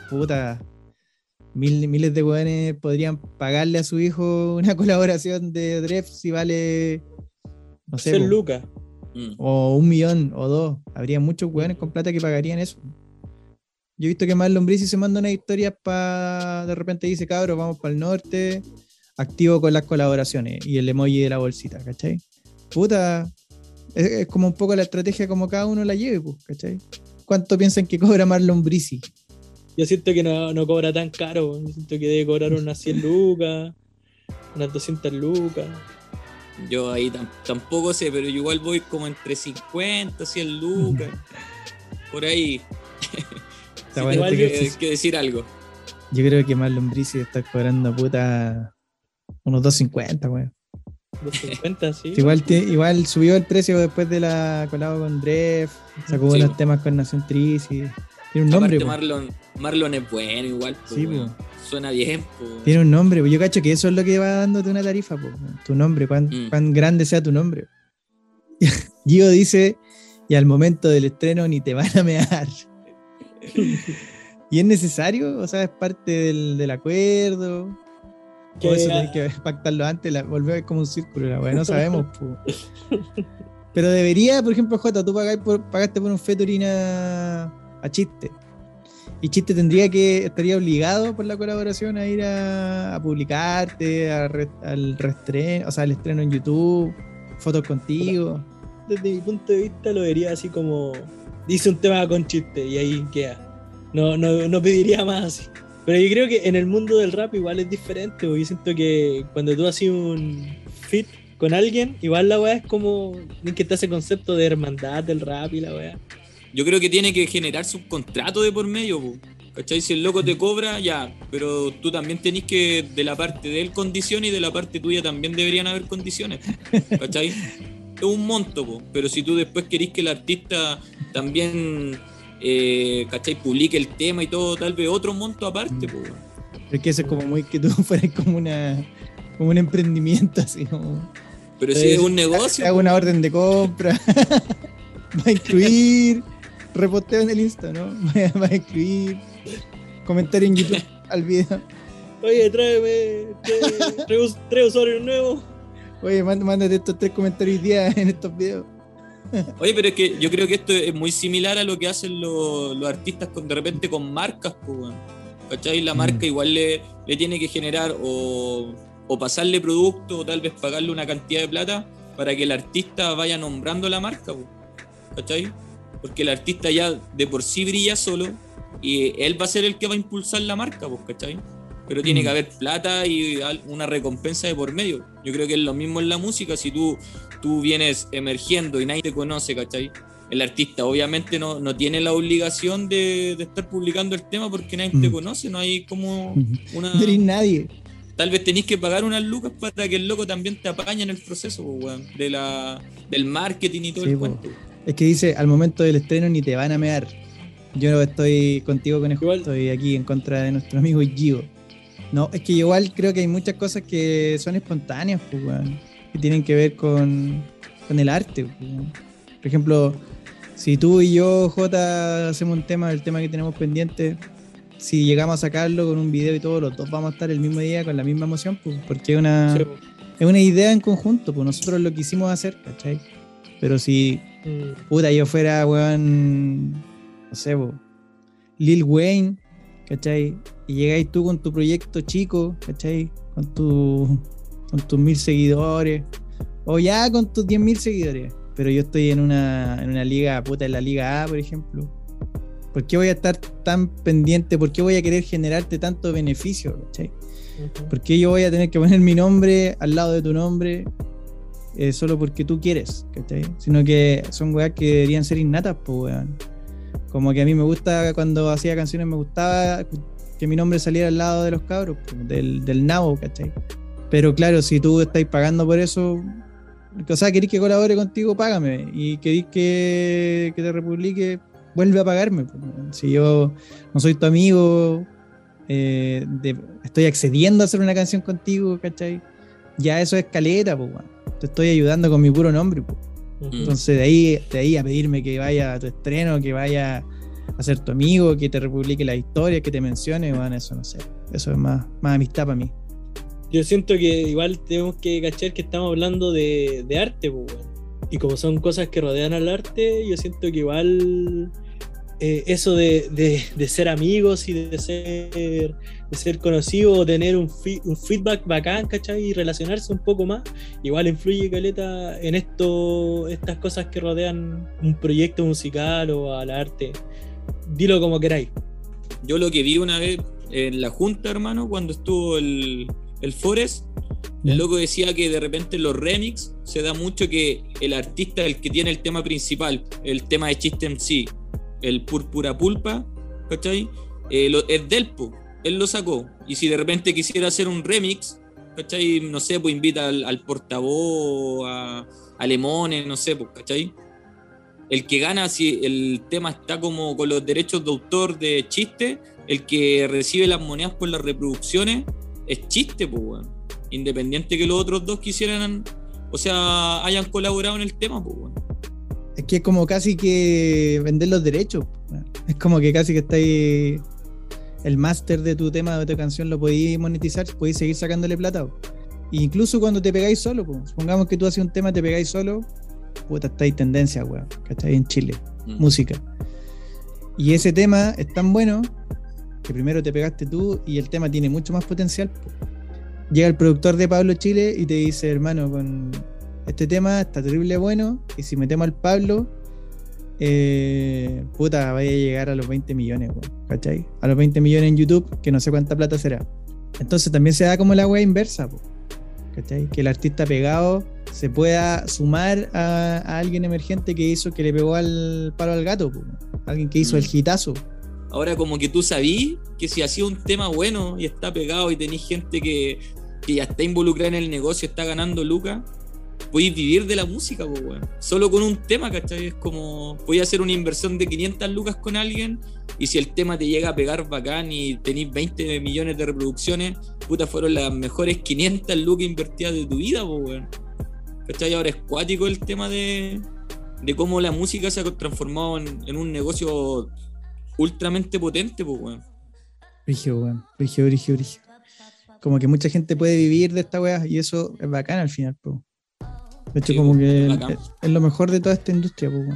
Speaker 2: puta, mil- miles de weones podrían pagarle a su hijo una colaboración de Dref si vale, no sé, po,
Speaker 3: Lucas.
Speaker 5: Mm.
Speaker 2: o un millón o dos. Habría muchos weones con plata que pagarían eso. Yo he visto que más Lombriz se manda una historia para. De repente dice, cabros, vamos para el norte, activo con las colaboraciones y el emoji de la bolsita, ¿cachai? Puta, es, es como un poco la estrategia como cada uno la lleve, pues, ¿cachai? ¿Cuánto piensan que cobra Marlon Brisi?
Speaker 3: Yo siento que no, no cobra tan caro. Yo siento que debe cobrar unas 100 lucas, unas 200 lucas.
Speaker 5: Yo ahí tam- tampoco sé, pero yo igual voy como entre 50, 100 lucas. por ahí. Si
Speaker 2: bueno
Speaker 5: tengo
Speaker 2: este
Speaker 3: igual
Speaker 5: que,
Speaker 2: ejercicio.
Speaker 5: que decir algo.
Speaker 2: Yo creo que Marlon Brisi está cobrando puta unos 250, weón.
Speaker 3: 250, sí.
Speaker 2: Igual, te- igual subió el precio después de la colabo con Dref, sacó
Speaker 5: Sí,
Speaker 2: temas con Nación Trisi. Tiene un nombre,
Speaker 5: Aparte. Marlon, Marlon es bueno igual. po,
Speaker 2: Sí, po.
Speaker 5: Suena bien. po.
Speaker 2: Tiene un nombre, yo cacho que eso es lo que va dándote una tarifa, po. tu nombre, cuán,
Speaker 5: Mm.
Speaker 2: cuán grande sea tu nombre. Gio dice, y al momento del estreno ni te van a mear. ¿Y es necesario? O sea, es parte del, del acuerdo.
Speaker 3: Que-
Speaker 2: O eso tenés que pactarlo antes, la, volver como un círculo, la weá, no sabemos. Pero debería, por ejemplo, Jota, tú pagáis por- pagaste por un featuring a, Chiste. Y Chiste tendría que, estaría obligado por la colaboración a ir a, publicarte, a re- al o sea, al estreno en YouTube, fotos contigo.
Speaker 3: Desde mi punto de vista lo vería así como. Dice un tema con chiste y ahí queda. No, no, no pediría más así. Pero yo creo que en el mundo del rap igual es diferente. porque Yo siento que cuando tú haces un fit con alguien, igual la weá es como. Que estar ese concepto de hermandad del rap y la weá.
Speaker 5: Yo creo que tiene que generarse un contrato de por medio, po. ¿cachai? Si el loco te cobra, ya, pero tú también tenés que, de la parte de él, condiciones y de la parte tuya también deberían haber condiciones, ¿cachai? Es un monto, po. pero si tú después querís que el artista también, eh, ¿cachai? Publique el tema y todo, tal vez otro monto aparte, po.
Speaker 2: Es que eso es como muy que tú fueras como una como un emprendimiento así como
Speaker 5: Pero si es un
Speaker 2: te
Speaker 5: negocio,
Speaker 2: hago una orden de compra va a incluir reposteo en el Insta, ¿no? Va a incluir comentario en YouTube al video.
Speaker 3: Oye, tráeme tres, tres us- tres usuarios nuevos.
Speaker 2: Oye, mánd- mándate estos tres comentarios hoy día en estos videos.
Speaker 5: Oye, pero es que yo creo que esto es muy similar a lo que hacen los, los artistas con, de repente con marcas, pues, weón. ¿cachai? La
Speaker 2: Mm.
Speaker 5: marca igual le, le tiene que generar o, o pasarle producto o tal vez pagarle una cantidad de plata para que el artista vaya nombrando la marca, pues, ¿cachai? Porque el artista ya de por sí brilla solo y él va a ser el que va a impulsar la marca, pues, ¿cachai? Pero tiene
Speaker 2: Mm.
Speaker 5: que haber plata y una recompensa de por medio. Yo creo que es lo mismo en la música. Si tú tú vienes emergiendo y nadie te conoce, ¿cachai? El artista obviamente no, no tiene la obligación de, de estar publicando el tema porque nadie te
Speaker 2: Mm.
Speaker 5: conoce, no hay como una...
Speaker 2: No nadie.
Speaker 5: Tal vez tenéis que pagar unas lucas para que el loco también te apañe en el proceso, po, weón, de la, del marketing y todo
Speaker 2: Sí,
Speaker 5: el cuento.
Speaker 2: Es que dice, al momento del estreno ni te van a mear. Yo no estoy contigo, Conejo.
Speaker 3: Igual-
Speaker 2: Estoy aquí en contra de nuestro amigo Gio. No, es que igual creo que hay muchas cosas que son espontáneas, pues, que tienen que ver con, con el arte. pues. Por ejemplo, si tú y yo, J, hacemos un tema, el tema que tenemos pendiente, si llegamos a sacarlo con un video y todo, los dos vamos a estar el mismo día con la misma emoción, pues, porque es una,
Speaker 3: Sí,
Speaker 2: es una idea en conjunto, pues nosotros lo quisimos hacer, ¿cachai? Pero si
Speaker 3: Mm.
Speaker 2: puta, yo fuera, weón, no sé, Lil Wayne, ¿cachai? Y llegáis tú con tu proyecto chico, ¿cachai? Con, tu, con tus mil seguidores, o ya con tus diez mil seguidores, pero yo estoy en una, en una liga, puta, en la liga A, por ejemplo. ¿Por qué voy a estar tan pendiente? ¿Por qué voy a querer generarte tanto beneficio. ¿Por qué yo voy a tener que poner mi nombre al lado de tu nombre eh, solo porque tú quieres? ¿cachai? Sino que son weas que deberían ser innatas, pues weón. Como que a mí me gusta cuando hacía canciones, me gustaba que mi nombre saliera al lado de los cabros, po, del, del nabo, ¿cachai? Pero claro, si tú estáis pagando por eso, o sea, querés que colabore contigo, págame. Y querés que, que te republique, vuelve a pagarme. Si yo no soy tu amigo, eh, de- estoy accediendo a hacer una canción contigo, ¿cachai? Ya eso es caleta, pues. Te estoy ayudando con mi puro nombre, pues.
Speaker 3: Ujú.
Speaker 2: Entonces de ahí, de ahí a pedirme que vaya a tu estreno, que vaya a ser tu amigo, que te republique la historia, que te mencione, bueno, eso no sé. Eso es más, más amistad para mí.
Speaker 3: Yo siento que igual tenemos que cachar que estamos hablando de, de arte, pues, weón. Y como son cosas que rodean al arte, yo siento que igual eh, eso de, de- de ser amigos y de ser, de ser conocido, tener un, fi- un feedback bacán, ¿cachai? Y relacionarse un poco más, igual influye, Caleta, en esto, estas cosas que rodean un proyecto musical o al arte. Dilo como queráis.
Speaker 5: Yo lo que vi una vez en la junta, hermano, cuando estuvo el, el Forest, el loco decía que de repente en los remix se da mucho que el artista es el que tiene el tema principal, el tema de chiste sí, el púrpura pulpa, ¿cachai? Eh, lo- es del po, él lo sacó. Y si de repente quisiera hacer un remix, ¿cachai? No sé, pues invita al, portavoz, a, a Lemones, no sé, pues, ¿cachai? El que gana, si el tema está como con los derechos de autor de chiste, el que recibe las monedas por las reproducciones, es chiste, pues, weón. Independiente que los otros dos quisieran, o sea, hayan colaborado en el tema, pues, weón.
Speaker 2: Es que es como casi que vender los derechos. Es como que casi que estáis. El máster de tu tema, de tu canción, lo podéis monetizar, podéis seguir sacándole plata. po. Incluso cuando te pegáis solo, po. supongamos que tú haces un tema, te pegáis solo, puta, estáis tendencia, weón. ¿Cachai? En Chile,
Speaker 5: Mm.
Speaker 2: música. Y ese tema es tan bueno que primero te pegaste tú y el tema tiene mucho más potencial. po. Llega el productor de Pablo Chile y te dice, hermano, con este tema está terrible bueno y si metemos al Pablo, eh, puta, vaya a llegar a los 20 millones, weón, ¿cachai? A los 20 millones en YouTube, que no sé cuánta plata será. Entonces también se da como la wea inversa, po, ¿cachai? Que el artista pegado se pueda sumar a, a alguien emergente que hizo, que le pegó al palo al gato, po, alguien que hizo
Speaker 5: Mm.
Speaker 2: el hitazo.
Speaker 5: Ahora como que tú sabís que si hacía un tema bueno y está pegado y tenés gente que, que ya está involucrada en el negocio, está ganando lucas, podéis vivir de la música, pues, weón. Solo con un tema, ¿cachai? Es como, podéis hacer una inversión de 500 lucas con alguien y si el tema te llega a pegar bacán y tenéis 20 millones de reproducciones, puta, fueron las mejores 500 lucas invertidas de tu vida, pues, weón. ¿Cachai? Ahora es cuático el tema de, de cómo la música se ha transformado en, un negocio ultramente potente, pues, weón.
Speaker 2: Weón. Brigio, brigio, brigio. Como que mucha gente puede vivir de esta weá y eso es bacán al final, po. De hecho,
Speaker 5: Sí,
Speaker 2: como que es, lo mejor de toda esta industria, pues.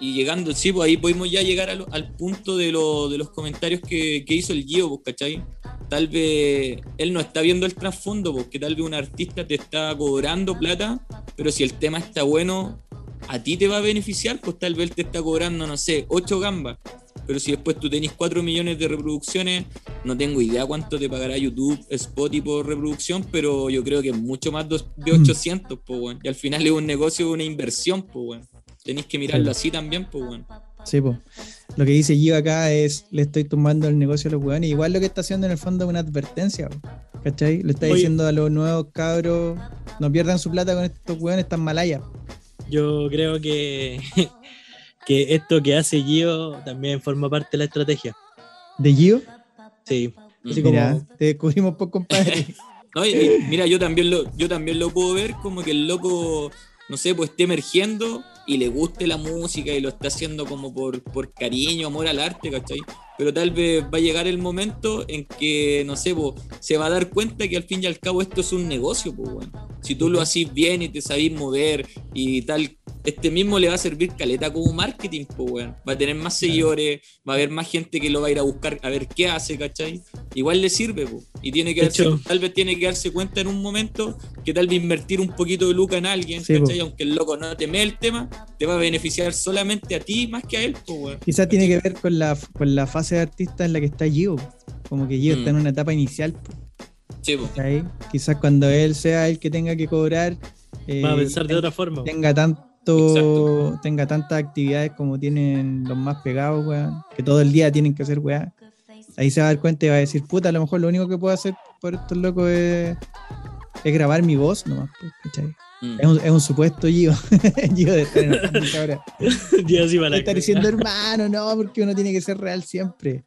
Speaker 5: Y llegando, sí, pues ahí podemos ya llegar al punto de, lo- de los comentarios que, que hizo el Gio, pues, ¿cachai? Tal vez él no está viendo el trasfondo, porque tal vez un artista te está cobrando plata, pero si el tema está bueno, a ti te va a beneficiar, pues tal vez él te está cobrando, no sé, 8 gambas. Pero si después tú tenés 4 millones de reproducciones, no tengo idea cuánto te pagará YouTube, Spotify por reproducción, pero yo creo que es mucho más dos- de
Speaker 2: Mm.
Speaker 5: 800, pues, weón. Y al final es un negocio, una inversión, pues, weón. Tenéis que mirarlo así también, pues, weón.
Speaker 2: Sí, po. Lo que dice Gio acá es, le estoy tumbando el negocio a los weones. Igual lo que está haciendo en el fondo es una advertencia, po. ¿cachai? Le está
Speaker 3: Oye.
Speaker 2: diciendo a los nuevos cabros, no pierdan su plata con estos weones tan malayas.
Speaker 3: Yo creo que, que esto que hace Gio también forma parte de la estrategia.
Speaker 2: ¿De Gio?
Speaker 3: Sí. Así
Speaker 5: Mm.
Speaker 3: como-
Speaker 2: Mira, te descubrimos por compadre.
Speaker 5: No, y- y mira, yo también lo, yo también lo puedo ver como que el loco, no sé, pues esté emergiendo y le guste la música y lo está haciendo como por, por cariño, amor al arte, ¿cachai? Pero tal vez va a llegar el momento en que, no sé, pues, se va a dar cuenta que al fin y al cabo esto es un negocio, pues, weón. Si tú lo haces bien y te sabís mover y tal, este mismo le va a servir caleta como marketing, pues, weón. Va a tener más seguidores, va a haber más gente que lo va a ir a buscar a ver qué hace, ¿cachai? Igual le sirve, pues. Y tiene que darse, tal vez tiene que darse cuenta en un momento que tal vez invertir un poquito de luca en alguien,
Speaker 2: Sí,
Speaker 5: ¿cachai?
Speaker 2: po.
Speaker 5: Aunque el loco no te mee el tema, te va a beneficiar solamente a ti más que a él, pues, weón.
Speaker 2: Quizás tiene que ver con la, con la fase de artista en la que está Gio. Como que Gio
Speaker 5: Mm.
Speaker 2: está en una etapa inicial. po,
Speaker 5: Sí, po.
Speaker 2: Quizás cuando él sea el que tenga que cobrar, eh,
Speaker 3: Va a pensar de otra forma.
Speaker 2: tenga tanto
Speaker 5: Exacto.
Speaker 2: tenga tantas actividades como tienen los más pegados, weón, que todo el día tienen que hacer weá. Ahí se va a dar cuenta y va a decir, puta, a lo mejor lo único que puedo hacer por estos locos es, es grabar mi voz nomás, pues, ¿cachai?
Speaker 5: Mm.
Speaker 2: Es un, es un supuesto Gio. Gio de estar ahora.
Speaker 3: La
Speaker 2: estar diciendo hermano, no, porque uno tiene que ser real siempre.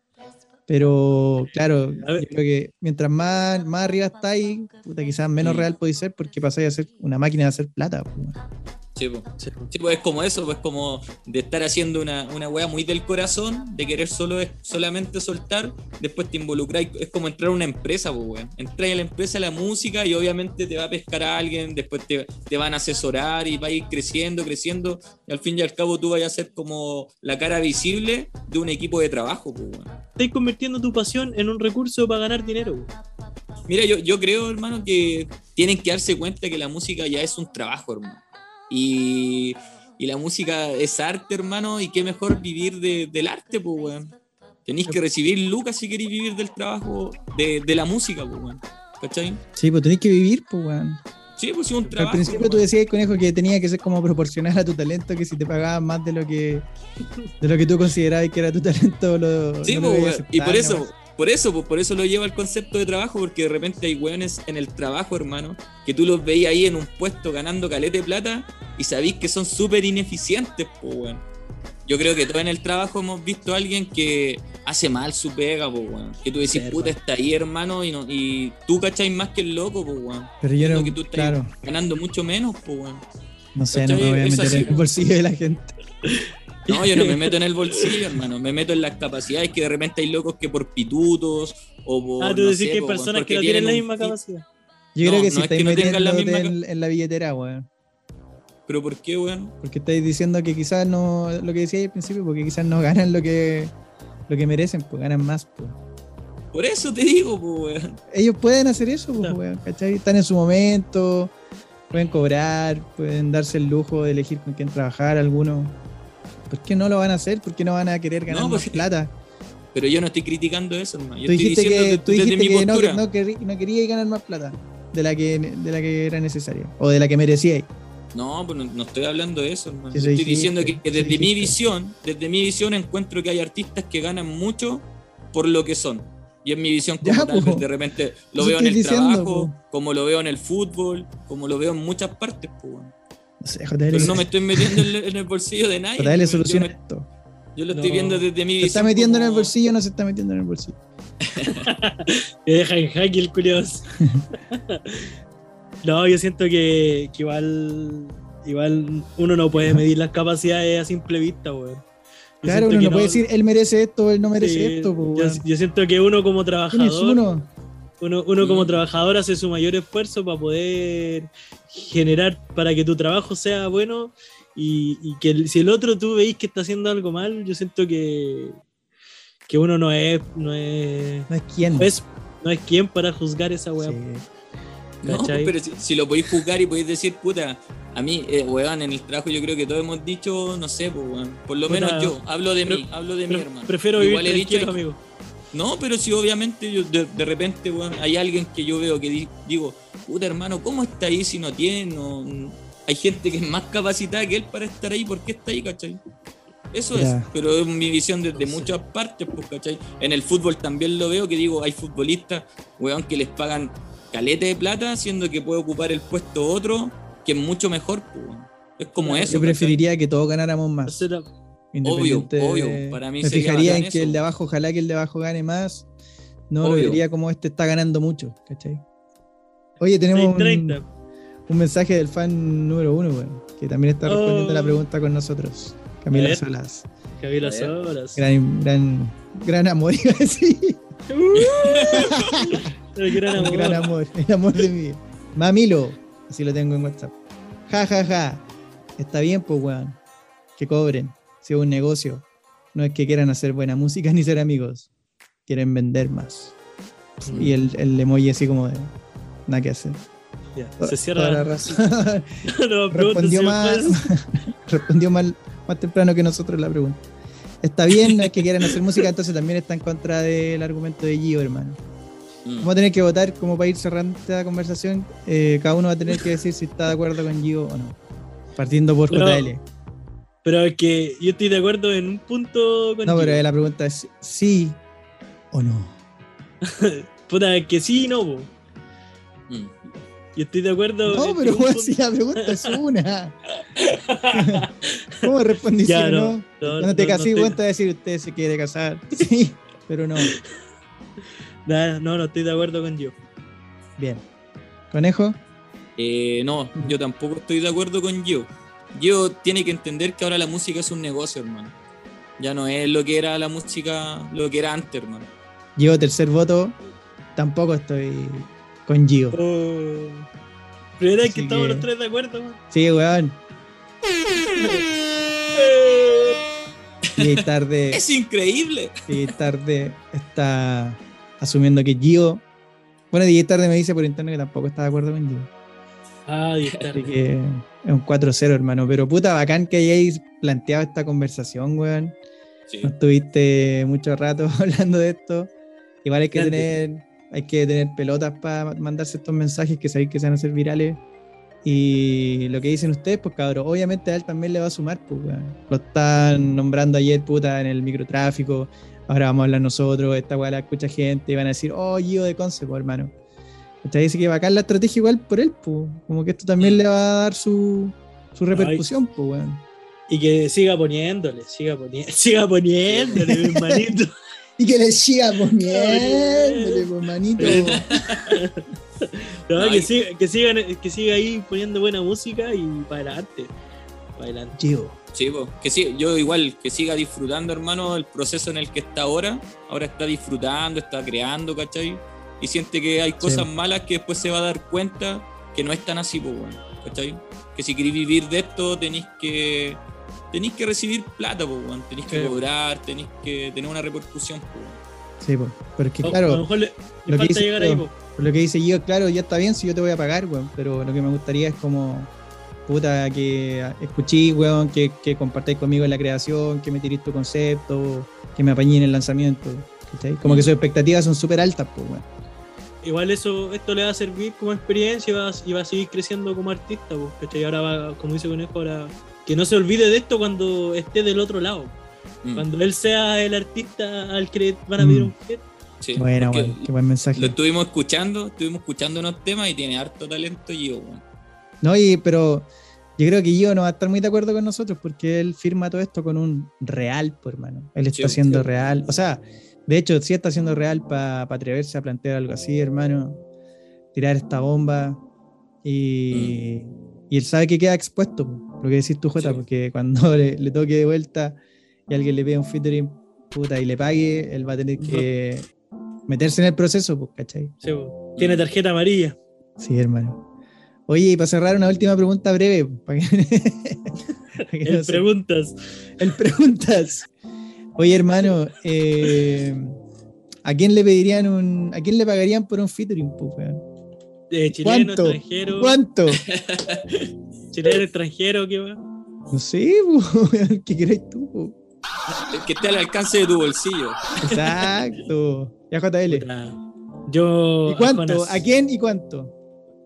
Speaker 2: Pero claro, yo creo que mientras más, más arriba estáis, puta, quizás menos real podéis ser porque pasáis a ser una máquina de hacer plata. pues, weón.
Speaker 5: Sí, pues es como eso, pues como de estar haciendo una, una wea muy del corazón, de querer solo solamente soltar, después te involucras, es como entrar a una empresa, pues weón. Entras a la empresa la música y obviamente te va a pescar a alguien, después te, te van a asesorar y va a ir creciendo, creciendo, y al fin y al cabo tú vas a ser como la cara visible de un equipo de trabajo, pues weón.
Speaker 3: Estás convirtiendo tu pasión en un recurso para ganar dinero.
Speaker 5: Mira, yo, yo creo, hermano, que tienen que darse cuenta que la música ya es un trabajo, hermano. Y, y la música es arte, hermano, y qué mejor vivir de- del arte, pues, weón. Tenéis que recibir lucas si queréis vivir del trabajo, de, de la música, pues, weón. ¿Cachai?
Speaker 2: Sí, pues tenéis que vivir, pues, weón.
Speaker 5: Sí, pues es un
Speaker 2: Al
Speaker 5: trabajo.
Speaker 2: principio tú decías, conejo, que tenía que ser como proporcional a tu talento, que si te pagaban más de lo que de lo que tú considerabas que era tu talento, lo,
Speaker 5: Sí,
Speaker 2: no lo
Speaker 5: pues, weón. Y por eso. Por eso, pues, por eso lo llevo al concepto de trabajo, porque de repente hay weones en el trabajo, hermano, que tú los veis ahí en un puesto ganando calete de plata y sabéis que son súper ineficientes, pues, weón. Yo creo que todos en el trabajo hemos visto a alguien que hace mal su pega, pues, weón. Que tú decís, puta, está ahí, hermano, y, no, y tú cacháis más que el loco, pues, weón.
Speaker 2: Pero yo no,
Speaker 5: que tú estás
Speaker 2: claro,
Speaker 5: ganando mucho menos, pues, weón.
Speaker 2: no sé, no me voy a
Speaker 5: Es
Speaker 2: meter
Speaker 5: así.
Speaker 2: en el bolsillo de la gente.
Speaker 5: No, yo no me meto en el bolsillo, hermano. Me meto en las capacidades que de repente hay locos que por pitutos o por.
Speaker 3: Ah, tú
Speaker 5: no
Speaker 3: decís
Speaker 5: sé,
Speaker 3: que hay personas que no tienen la misma capacidad.
Speaker 2: Yo
Speaker 5: No,
Speaker 2: creo que
Speaker 5: no
Speaker 2: si
Speaker 5: es que
Speaker 2: estáis
Speaker 5: no tengan la misma
Speaker 2: en, en la billetera, weón.
Speaker 5: Pero ¿por qué, weón?
Speaker 2: Porque estáis diciendo que quizás no, lo que decía al principio, porque quizás no ganan lo que, lo que merecen, pues ganan más, pues.
Speaker 5: Por eso te digo, pues, weón.
Speaker 2: Ellos pueden hacer eso, pues, weón, ¿cachai? Están en su momento, pueden cobrar, pueden darse el lujo de elegir con quién trabajar algunos. ¿Por qué no lo van a hacer? ¿Por qué no van a querer ganar
Speaker 5: No,
Speaker 2: más
Speaker 5: porque-
Speaker 2: plata?
Speaker 5: Pero yo no estoy criticando eso, hermano. Yo
Speaker 2: Tú
Speaker 5: estoy
Speaker 2: dijiste
Speaker 5: diciendo
Speaker 2: que, tú dijiste que no, no, queríais ganar más plata de la que, de la que era necesaria o de la que merecíais.
Speaker 5: No, pues no, no estoy hablando de eso, hermano. Estoy
Speaker 2: dijiste,
Speaker 5: diciendo que, desde mi visión, desde mi visión encuentro que hay artistas que ganan mucho por lo que son. Y es mi visión como
Speaker 2: Ya,
Speaker 5: tal
Speaker 2: po.
Speaker 5: vez de repente lo veo en el
Speaker 2: diciendo,
Speaker 5: trabajo,
Speaker 2: po.
Speaker 5: como lo veo en el fútbol, como lo veo en muchas partes, pues, weón.
Speaker 2: No sé, JL,
Speaker 5: Pero no me estoy metiendo en el, bolsillo de nadie.
Speaker 2: JL
Speaker 5: yo,
Speaker 2: soluciona
Speaker 5: me-
Speaker 2: esto.
Speaker 5: yo lo estoy
Speaker 3: No.
Speaker 5: viendo desde mi
Speaker 2: ¿Se está metiendo en el
Speaker 5: como-
Speaker 2: bolsillo o no se está metiendo en el bolsillo?
Speaker 3: Me deja en jaque el curioso. no, yo siento que, que igual, igual uno no puede medir las capacidades a simple vista, weón. Yo
Speaker 2: Claro, uno no puede decir él merece esto o él no merece
Speaker 3: Sí,
Speaker 2: esto. pues,
Speaker 3: yo, yo siento que uno como
Speaker 2: ¿Quién es
Speaker 3: trabajador,
Speaker 2: uno?
Speaker 3: Uno, uno como
Speaker 5: Mm.
Speaker 3: trabajador hace su mayor esfuerzo para poder generar para que tu trabajo sea bueno y, y que el- si el otro tú veis que está haciendo algo mal, yo siento que, que uno no es, no es,
Speaker 2: No es quién.
Speaker 3: no es, no es quien para juzgar esa weá.
Speaker 2: Sí.
Speaker 5: No,
Speaker 3: ¿Cachai?
Speaker 5: pero si, si lo podéis juzgar y podéis decir, puta, a mí, eh, weón, en el trabajo yo creo que todos hemos dicho, no sé, pues, weón. Por lo
Speaker 3: Puta,
Speaker 5: menos yo, hablo de mí, hablo de mí,
Speaker 3: Pre-
Speaker 5: hermano.
Speaker 3: prefiero vivir
Speaker 5: Igual he dicho,
Speaker 3: amigo.
Speaker 5: No, pero si obviamente yo de, de repente, weón, hay alguien que yo veo que di- digo, puta hermano, ¿cómo está ahí si no tiene? No, no- hay gente que es más capacitada que él para estar ahí, ¿por qué está ahí, cachai? Eso es, pero es mi visión desde muchas partes, pues, cachai. En el fútbol también lo veo, que digo, hay futbolistas, weón, que les pagan calete de plata, siendo que puede ocupar el puesto otro, que es mucho mejor, pues, weón. Es como eso.
Speaker 2: Yo
Speaker 5: ¿cachai?
Speaker 2: preferiría que todos ganáramos más.
Speaker 5: Obvio,
Speaker 2: de-
Speaker 5: para mí
Speaker 2: me fijaría en que
Speaker 5: eso.
Speaker 2: el de abajo, ojalá que el de abajo gane más. No lo
Speaker 5: Obvio.
Speaker 2: vería como este está ganando mucho, ¿cachai? Oye, tenemos un,
Speaker 3: 6:30.
Speaker 2: un mensaje del fan número uno, weón, que también está respondiendo
Speaker 3: Oh.
Speaker 2: la pregunta con nosotros. Camila
Speaker 3: ver.
Speaker 2: Salas.
Speaker 3: Javier
Speaker 5: A ver.
Speaker 3: Azoras.
Speaker 2: Gran, gran, gran amor, iba a decir.
Speaker 3: El gran amor.
Speaker 2: gran amor, el amor de mi vida. Mamilo, así lo tengo en WhatsApp. Ja, ja, ja. Está bien, pues, weón. Que cobren. Si es un negocio. No es que quieran hacer buena música ni ser amigos. Quieren vender más. Y el, el emoji así como de. Nada que hacer.
Speaker 3: Se
Speaker 2: la
Speaker 3: cierra.
Speaker 2: razón.
Speaker 3: No, pregunta
Speaker 2: respondió
Speaker 3: si
Speaker 2: mal, más temprano que nosotros la pregunta. Está bien, no es que quieran hacer música, entonces también está en contra del argumento de Gio, hermano.
Speaker 5: Mm.
Speaker 2: Vamos a tener que votar como para ir cerrando esta conversación. Eh, cada uno va a tener que decir si está de acuerdo con Gio o no. Partiendo por JL.
Speaker 3: Pero es que yo estoy de acuerdo en un punto con
Speaker 2: No, pero la pregunta es sí o no.
Speaker 3: Puta, es que sí y no, po.
Speaker 5: Mm.
Speaker 3: Yo estoy de acuerdo.
Speaker 2: No,
Speaker 3: en
Speaker 2: pero
Speaker 3: punto-
Speaker 2: si la pregunta es una. ¿Cómo respondí
Speaker 3: Ya, no,
Speaker 2: no?
Speaker 3: no,
Speaker 2: Cuando
Speaker 3: no,
Speaker 2: te
Speaker 3: no
Speaker 2: casé, weón, te decir usted se quiere casar. Sí, pero no.
Speaker 3: Nah, no, no estoy de acuerdo con Gio.
Speaker 2: Bien. ¿Conejo?
Speaker 5: Eh, no, yo tampoco estoy de acuerdo con Gio. Gio tiene que entender que ahora la música es un negocio, hermano. Ya no es lo que era la música, lo que era antes, hermano.
Speaker 2: Yo, tercer voto, tampoco estoy con Gio.
Speaker 3: Oh. Primera vez que estamos los tres de acuerdo, weón.
Speaker 2: Sí, weón. Y tarde,
Speaker 5: Es increíble.
Speaker 2: y tarde está asumiendo que Gio. Bueno, DJ Tarde me dice por internet que tampoco está de acuerdo con Gio.
Speaker 3: Ah, Dios
Speaker 2: Así que es un 4-0, hermano. Pero puta, bacán que hayáis planteado esta conversación, weón.
Speaker 5: Sí.
Speaker 2: No estuviste mucho rato hablando de esto. Igual hay que
Speaker 3: Grande.
Speaker 2: tener, hay que tener pelotas para mandarse estos mensajes que sabéis que se van a hacer virales. Y lo que dicen ustedes, pues cabrón, obviamente a él también le va a sumar, pues weón. Lo están nombrando ayer, puta, en el microtráfico. ahora vamos a hablar nosotros, esta weá la escucha gente, y van a decir, oh, Gio de Conce, pues, hermano. ¿Cachai? Dice que bacán la estrategia igual por él, pues. Como que esto también le va a dar su, su repercusión, pues, weón.
Speaker 3: Y que siga poniéndole, siga poniendo, siga poniéndole, mi hermanito.
Speaker 2: Y que le siga poniéndole, pues, manito.
Speaker 3: No, que, siga, que, sigan, que siga ahí poniendo buena música y para adelante. Para adelante.
Speaker 2: Gio.
Speaker 5: Sí, po. que sí, yo igual, que siga disfrutando, hermano, el proceso en el que está ahora. Ahora está disfrutando, está creando, ¿cachai? Y siente que hay cosas malas que después se va a dar cuenta que no es tan así, pues, bueno, ¿cachai? Que si queréis vivir de esto, tenéis que tenéis que recibir plata, pues, weón. tenéis que
Speaker 3: Sí.
Speaker 5: cobrar, tenéis que tener una repercusión, pues.
Speaker 2: Sí, pues. Pero es que,
Speaker 3: A- a lo
Speaker 2: claro,
Speaker 3: mejor le, le
Speaker 2: lo que
Speaker 3: falta
Speaker 2: dice
Speaker 3: llegar ahí,
Speaker 2: por lo que dice Gio, claro, ya está bien si yo te voy a pagar, weón. Pero lo que me gustaría es como, puta, que escuchís, weón, que, que compartáis conmigo en la creación, que me tiréis tu concepto, que me apañéis en el lanzamiento. ¿cachai? Como que sus expectativas son súper altas, pues, weón.
Speaker 3: Igual eso, esto le va a servir como experiencia y va, a- y va a seguir creciendo como artista, po, ¿cachai? Ahora va, como dice Conejo, ahora que no se olvide de esto cuando esté del otro lado.
Speaker 5: Mm,
Speaker 3: Cuando él sea el artista al que van a pedir
Speaker 2: Mm.
Speaker 3: un fit.
Speaker 5: sí,
Speaker 2: Bueno, weón, qué buen mensaje.
Speaker 5: Lo estuvimos escuchando, estuvimos escuchando unos temas y tiene harto talento yo, weón.
Speaker 2: No, y, pero yo creo que Gio no va a estar muy de acuerdo con nosotros porque él firma todo esto con un real, pues, hermano. Él está
Speaker 5: Sí,
Speaker 2: haciendo
Speaker 5: sí.
Speaker 2: real. O sea, de hecho, sí está haciendo real para atreverse a plantear algo así, hermano. Tirar esta bomba. Y, y él sabe que queda expuesto, lo que decís tú, Jota,
Speaker 5: Sí.
Speaker 2: porque cuando le, le toque de vuelta y alguien le pide un featuring puta y le pague, él va a tener que meterse en el proceso, pues, ¿cachai?
Speaker 3: Sí. Tiene tarjeta amarilla.
Speaker 2: Sí, hermano. Oye, y para cerrar una última pregunta breve. para que- para que no
Speaker 3: Él
Speaker 2: se-
Speaker 3: preguntas.
Speaker 2: el preguntas. Oye, hermano, eh, ¿a quién le pedirían un, a quién le pagarían por un featuring, pues, weón?
Speaker 3: Eh, chileno,
Speaker 2: ¿Cuánto?
Speaker 3: extranjero.
Speaker 2: ¿Cuánto?
Speaker 3: Chileno, extranjero, ¿qué va?
Speaker 2: No sé, pues, weón, ¿qué queréis tú? pues?
Speaker 5: Que esté al alcance de tu bolsillo.
Speaker 2: Exacto. Ya JL.
Speaker 3: Puta. Yo.
Speaker 2: ¿Y cuánto?
Speaker 3: Jonas-
Speaker 2: ¿A quién y cuánto?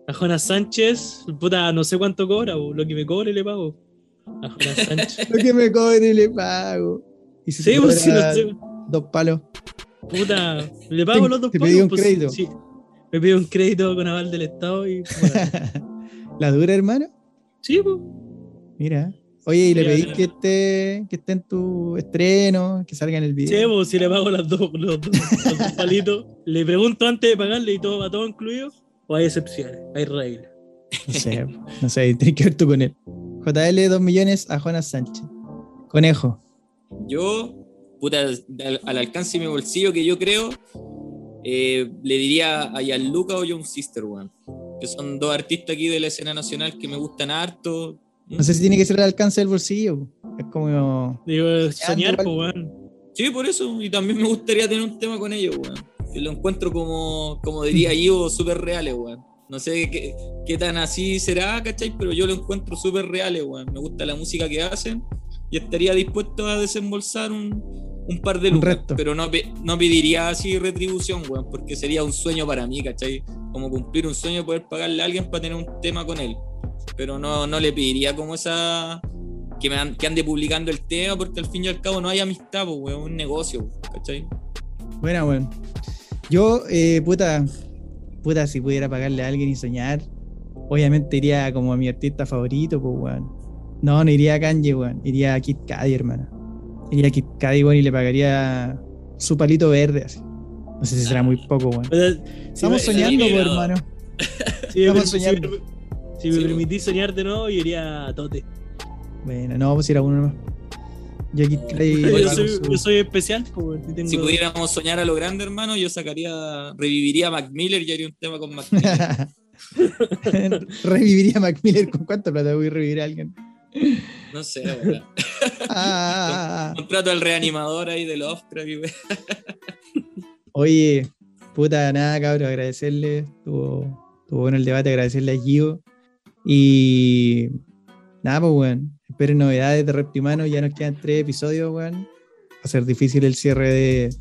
Speaker 3: A Jonas Sánchez, puta, no sé cuánto cobra, po. lo que me cobre le pago. A Jonas Sánchez.
Speaker 2: Lo que me cobre le pago. Y si
Speaker 3: sí,
Speaker 2: te
Speaker 3: pues no sé.
Speaker 2: dos palos.
Speaker 3: Puta, le pago
Speaker 2: Te-
Speaker 3: los dos
Speaker 2: te
Speaker 3: palos,
Speaker 2: pedí un
Speaker 3: pues,
Speaker 2: crédito.
Speaker 3: sí. Me pidió un crédito con aval del Estado y. bueno,
Speaker 2: ¿La dura, hermano?
Speaker 3: sí, pues.
Speaker 2: Mira. Oye, y le pedís que esté, que esté en tu estreno, que salga en el
Speaker 3: Sí,
Speaker 2: video.
Speaker 3: pues, si le pago los dos, los dos, los dos palitos, le pregunto antes de pagarle y todo va todo incluido, o hay excepciones, hay reglas.
Speaker 2: No sé, no sé, tienes que ver tú con él. JL 2 millones a Jonas Sánchez. Conejo.
Speaker 5: Yo, puta, al, al alcance de mi bolsillo que yo creo, eh, le diría a Gianluca o Young Sister, weón. Que son dos artistas aquí de la escena nacional que me gustan harto.
Speaker 2: No sé si tiene que ser al alcance del bolsillo. Es como.
Speaker 3: Digo, soñar, pues, weón.
Speaker 5: Sí, por eso. Y también me gustaría tener un tema con ellos, weón. Que lo encuentro como, como diría yo, súper reales, weón. No sé qué, qué tan así será, ¿cachai? Pero yo lo encuentro súper reales, weón. Me gusta la música que hacen y estaría dispuesto a desembolsar un, un par de lucas. Pero no, no pediría así retribución, weón, porque sería un sueño para mí, ¿cachai? Como cumplir un sueño, poder pagarle a alguien para tener un tema con él. Pero no, no le pediría como esa que, me que ande publicando el tema, porque al fin y al cabo no hay amistad, pues, weón, es un negocio, ¿cachai?
Speaker 2: Buena, weón. Yo, eh, puta. Puta, si pudiera pagarle a alguien y soñar, obviamente iría como a mi artista favorito, pues, weón. No, no iría a Kanye, weón. Iría a Kid Cudi, hermano. Iría a Kid Cudi, weón, y le pagaría su palito verde, así. No sé si será muy poco, weón. Estamos soñando, pues,
Speaker 5: no.
Speaker 2: hermano.
Speaker 3: Si me,
Speaker 2: Estamos
Speaker 3: si me-
Speaker 2: soñando.
Speaker 3: si me
Speaker 5: Sí,
Speaker 3: permitís soñar de nuevo, yo iría a Tote.
Speaker 2: Bueno, no, pues era uno más. Yo Kid Cudi. le
Speaker 3: Yo soy,
Speaker 2: su-
Speaker 3: yo soy especial, pues, weón, tengo-
Speaker 5: Si pudiéramos soñar a lo grande, hermano, yo sacaría, reviviría a Mac Miller y haría un tema con Mac Miller.
Speaker 2: Reviviría a Mac Miller con cuánta plata voy a revivir a alguien.
Speaker 5: No sé, weón.
Speaker 2: Ah,
Speaker 5: Contrato al reanimador ahí de Lovecraft y.
Speaker 2: Oye, puta, nada, cabrón, agradecerle. Estuvo, estuvo bueno el debate, agradecerle a Gio. Y nada, pues, weón. Esperen novedades de Reptimano. Ya nos quedan tres episodios, weón. Va a ser difícil el cierre de,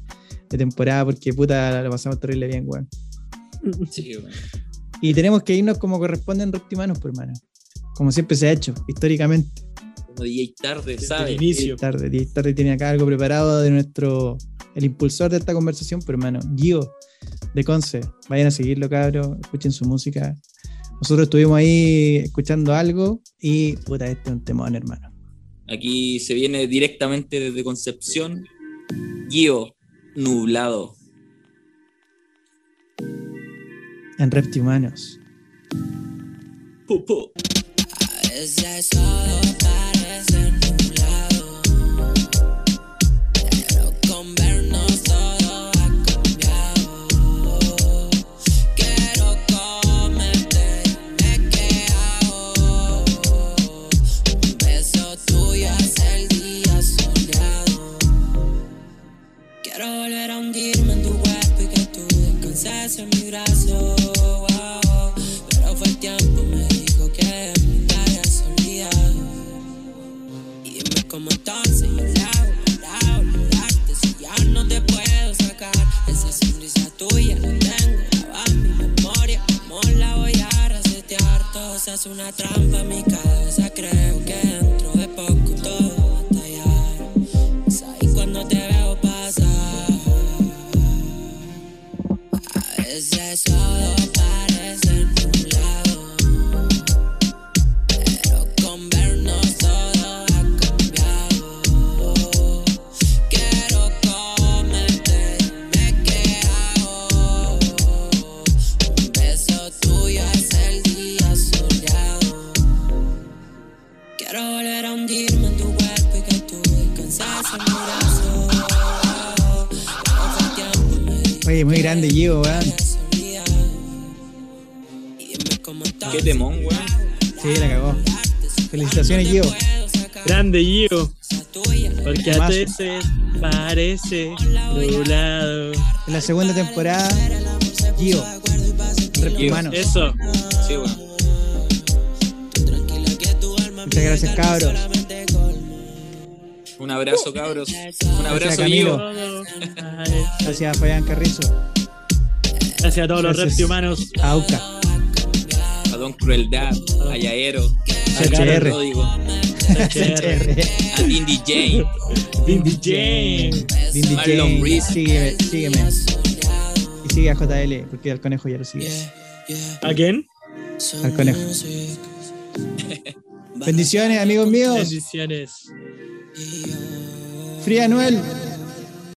Speaker 2: de temporada porque, puta, lo pasamos terrible bien, weón.
Speaker 5: Sí, weón.
Speaker 2: Y tenemos que irnos como corresponden Reptimanos, pues, hermano. Como siempre se ha hecho, históricamente.
Speaker 5: Como DJ tarde, ¿sabes?
Speaker 3: el inicio.
Speaker 2: Tarde, 10 tarde tiene acá algo preparado de nuestro el impulsor de esta conversación, pero hermano, Gio de Conce, vayan a seguirlo, cabros, escuchen su música. Nosotros estuvimos ahí escuchando algo y puta, este es un temón, hermano.
Speaker 5: Aquí se viene directamente desde Concepción. Gio, nublado.
Speaker 2: En Reptihumanos.
Speaker 5: Pu,
Speaker 6: veces todo parece nublado, pero con vernos todo ha cambiado. Quiero comerte me quedo. Un beso tuyo hace el día soleado. Quiero volver a hundirme en tu cuerpo y que tú descanses en mi brazo. Pero fue entonces yo le hago olvidarte si ya no te puedo sacar. Esa sonrisa tuya la tengo grabada en mi memoria. ¿Cómo la voy a resetear? Todo se hace una trampa en mi cabeza. Creo que dentro de poco todo va a estallar. Es ahí cuando te veo pasar. A veces todo parece nublado,
Speaker 2: grande Gio, weón.
Speaker 5: Qué temón, weón.
Speaker 2: Sí, la cagó. Felicitaciones, Gio.
Speaker 3: Grande Gio. Porque a veces parece nublado.
Speaker 2: En la segunda temporada, Gio.
Speaker 3: Eso.
Speaker 5: Sí, weón.
Speaker 2: Muchas gracias, cabros.
Speaker 5: Un abrazo, cabros. Un abrazo,
Speaker 2: Camilo.
Speaker 5: Gio.
Speaker 2: Gracias Fabián Carrizo.
Speaker 3: Gracias a todos los
Speaker 2: Gracias.
Speaker 3: reptihumanos.
Speaker 2: A Auca.
Speaker 5: A Don Crueldad, a Yaero, a
Speaker 2: CHR.
Speaker 5: a Dindy Jane,
Speaker 3: Dindy Jane.
Speaker 2: Dindy
Speaker 5: Marlon
Speaker 2: Jane.
Speaker 5: Reese.
Speaker 2: Sígueme, sígueme. Y sigue a JL, porque al conejo ya lo sigue.
Speaker 3: ¿A quién?
Speaker 2: Al conejo. Bendiciones, amigos míos.
Speaker 3: Bendiciones.
Speaker 2: Fría Anuel.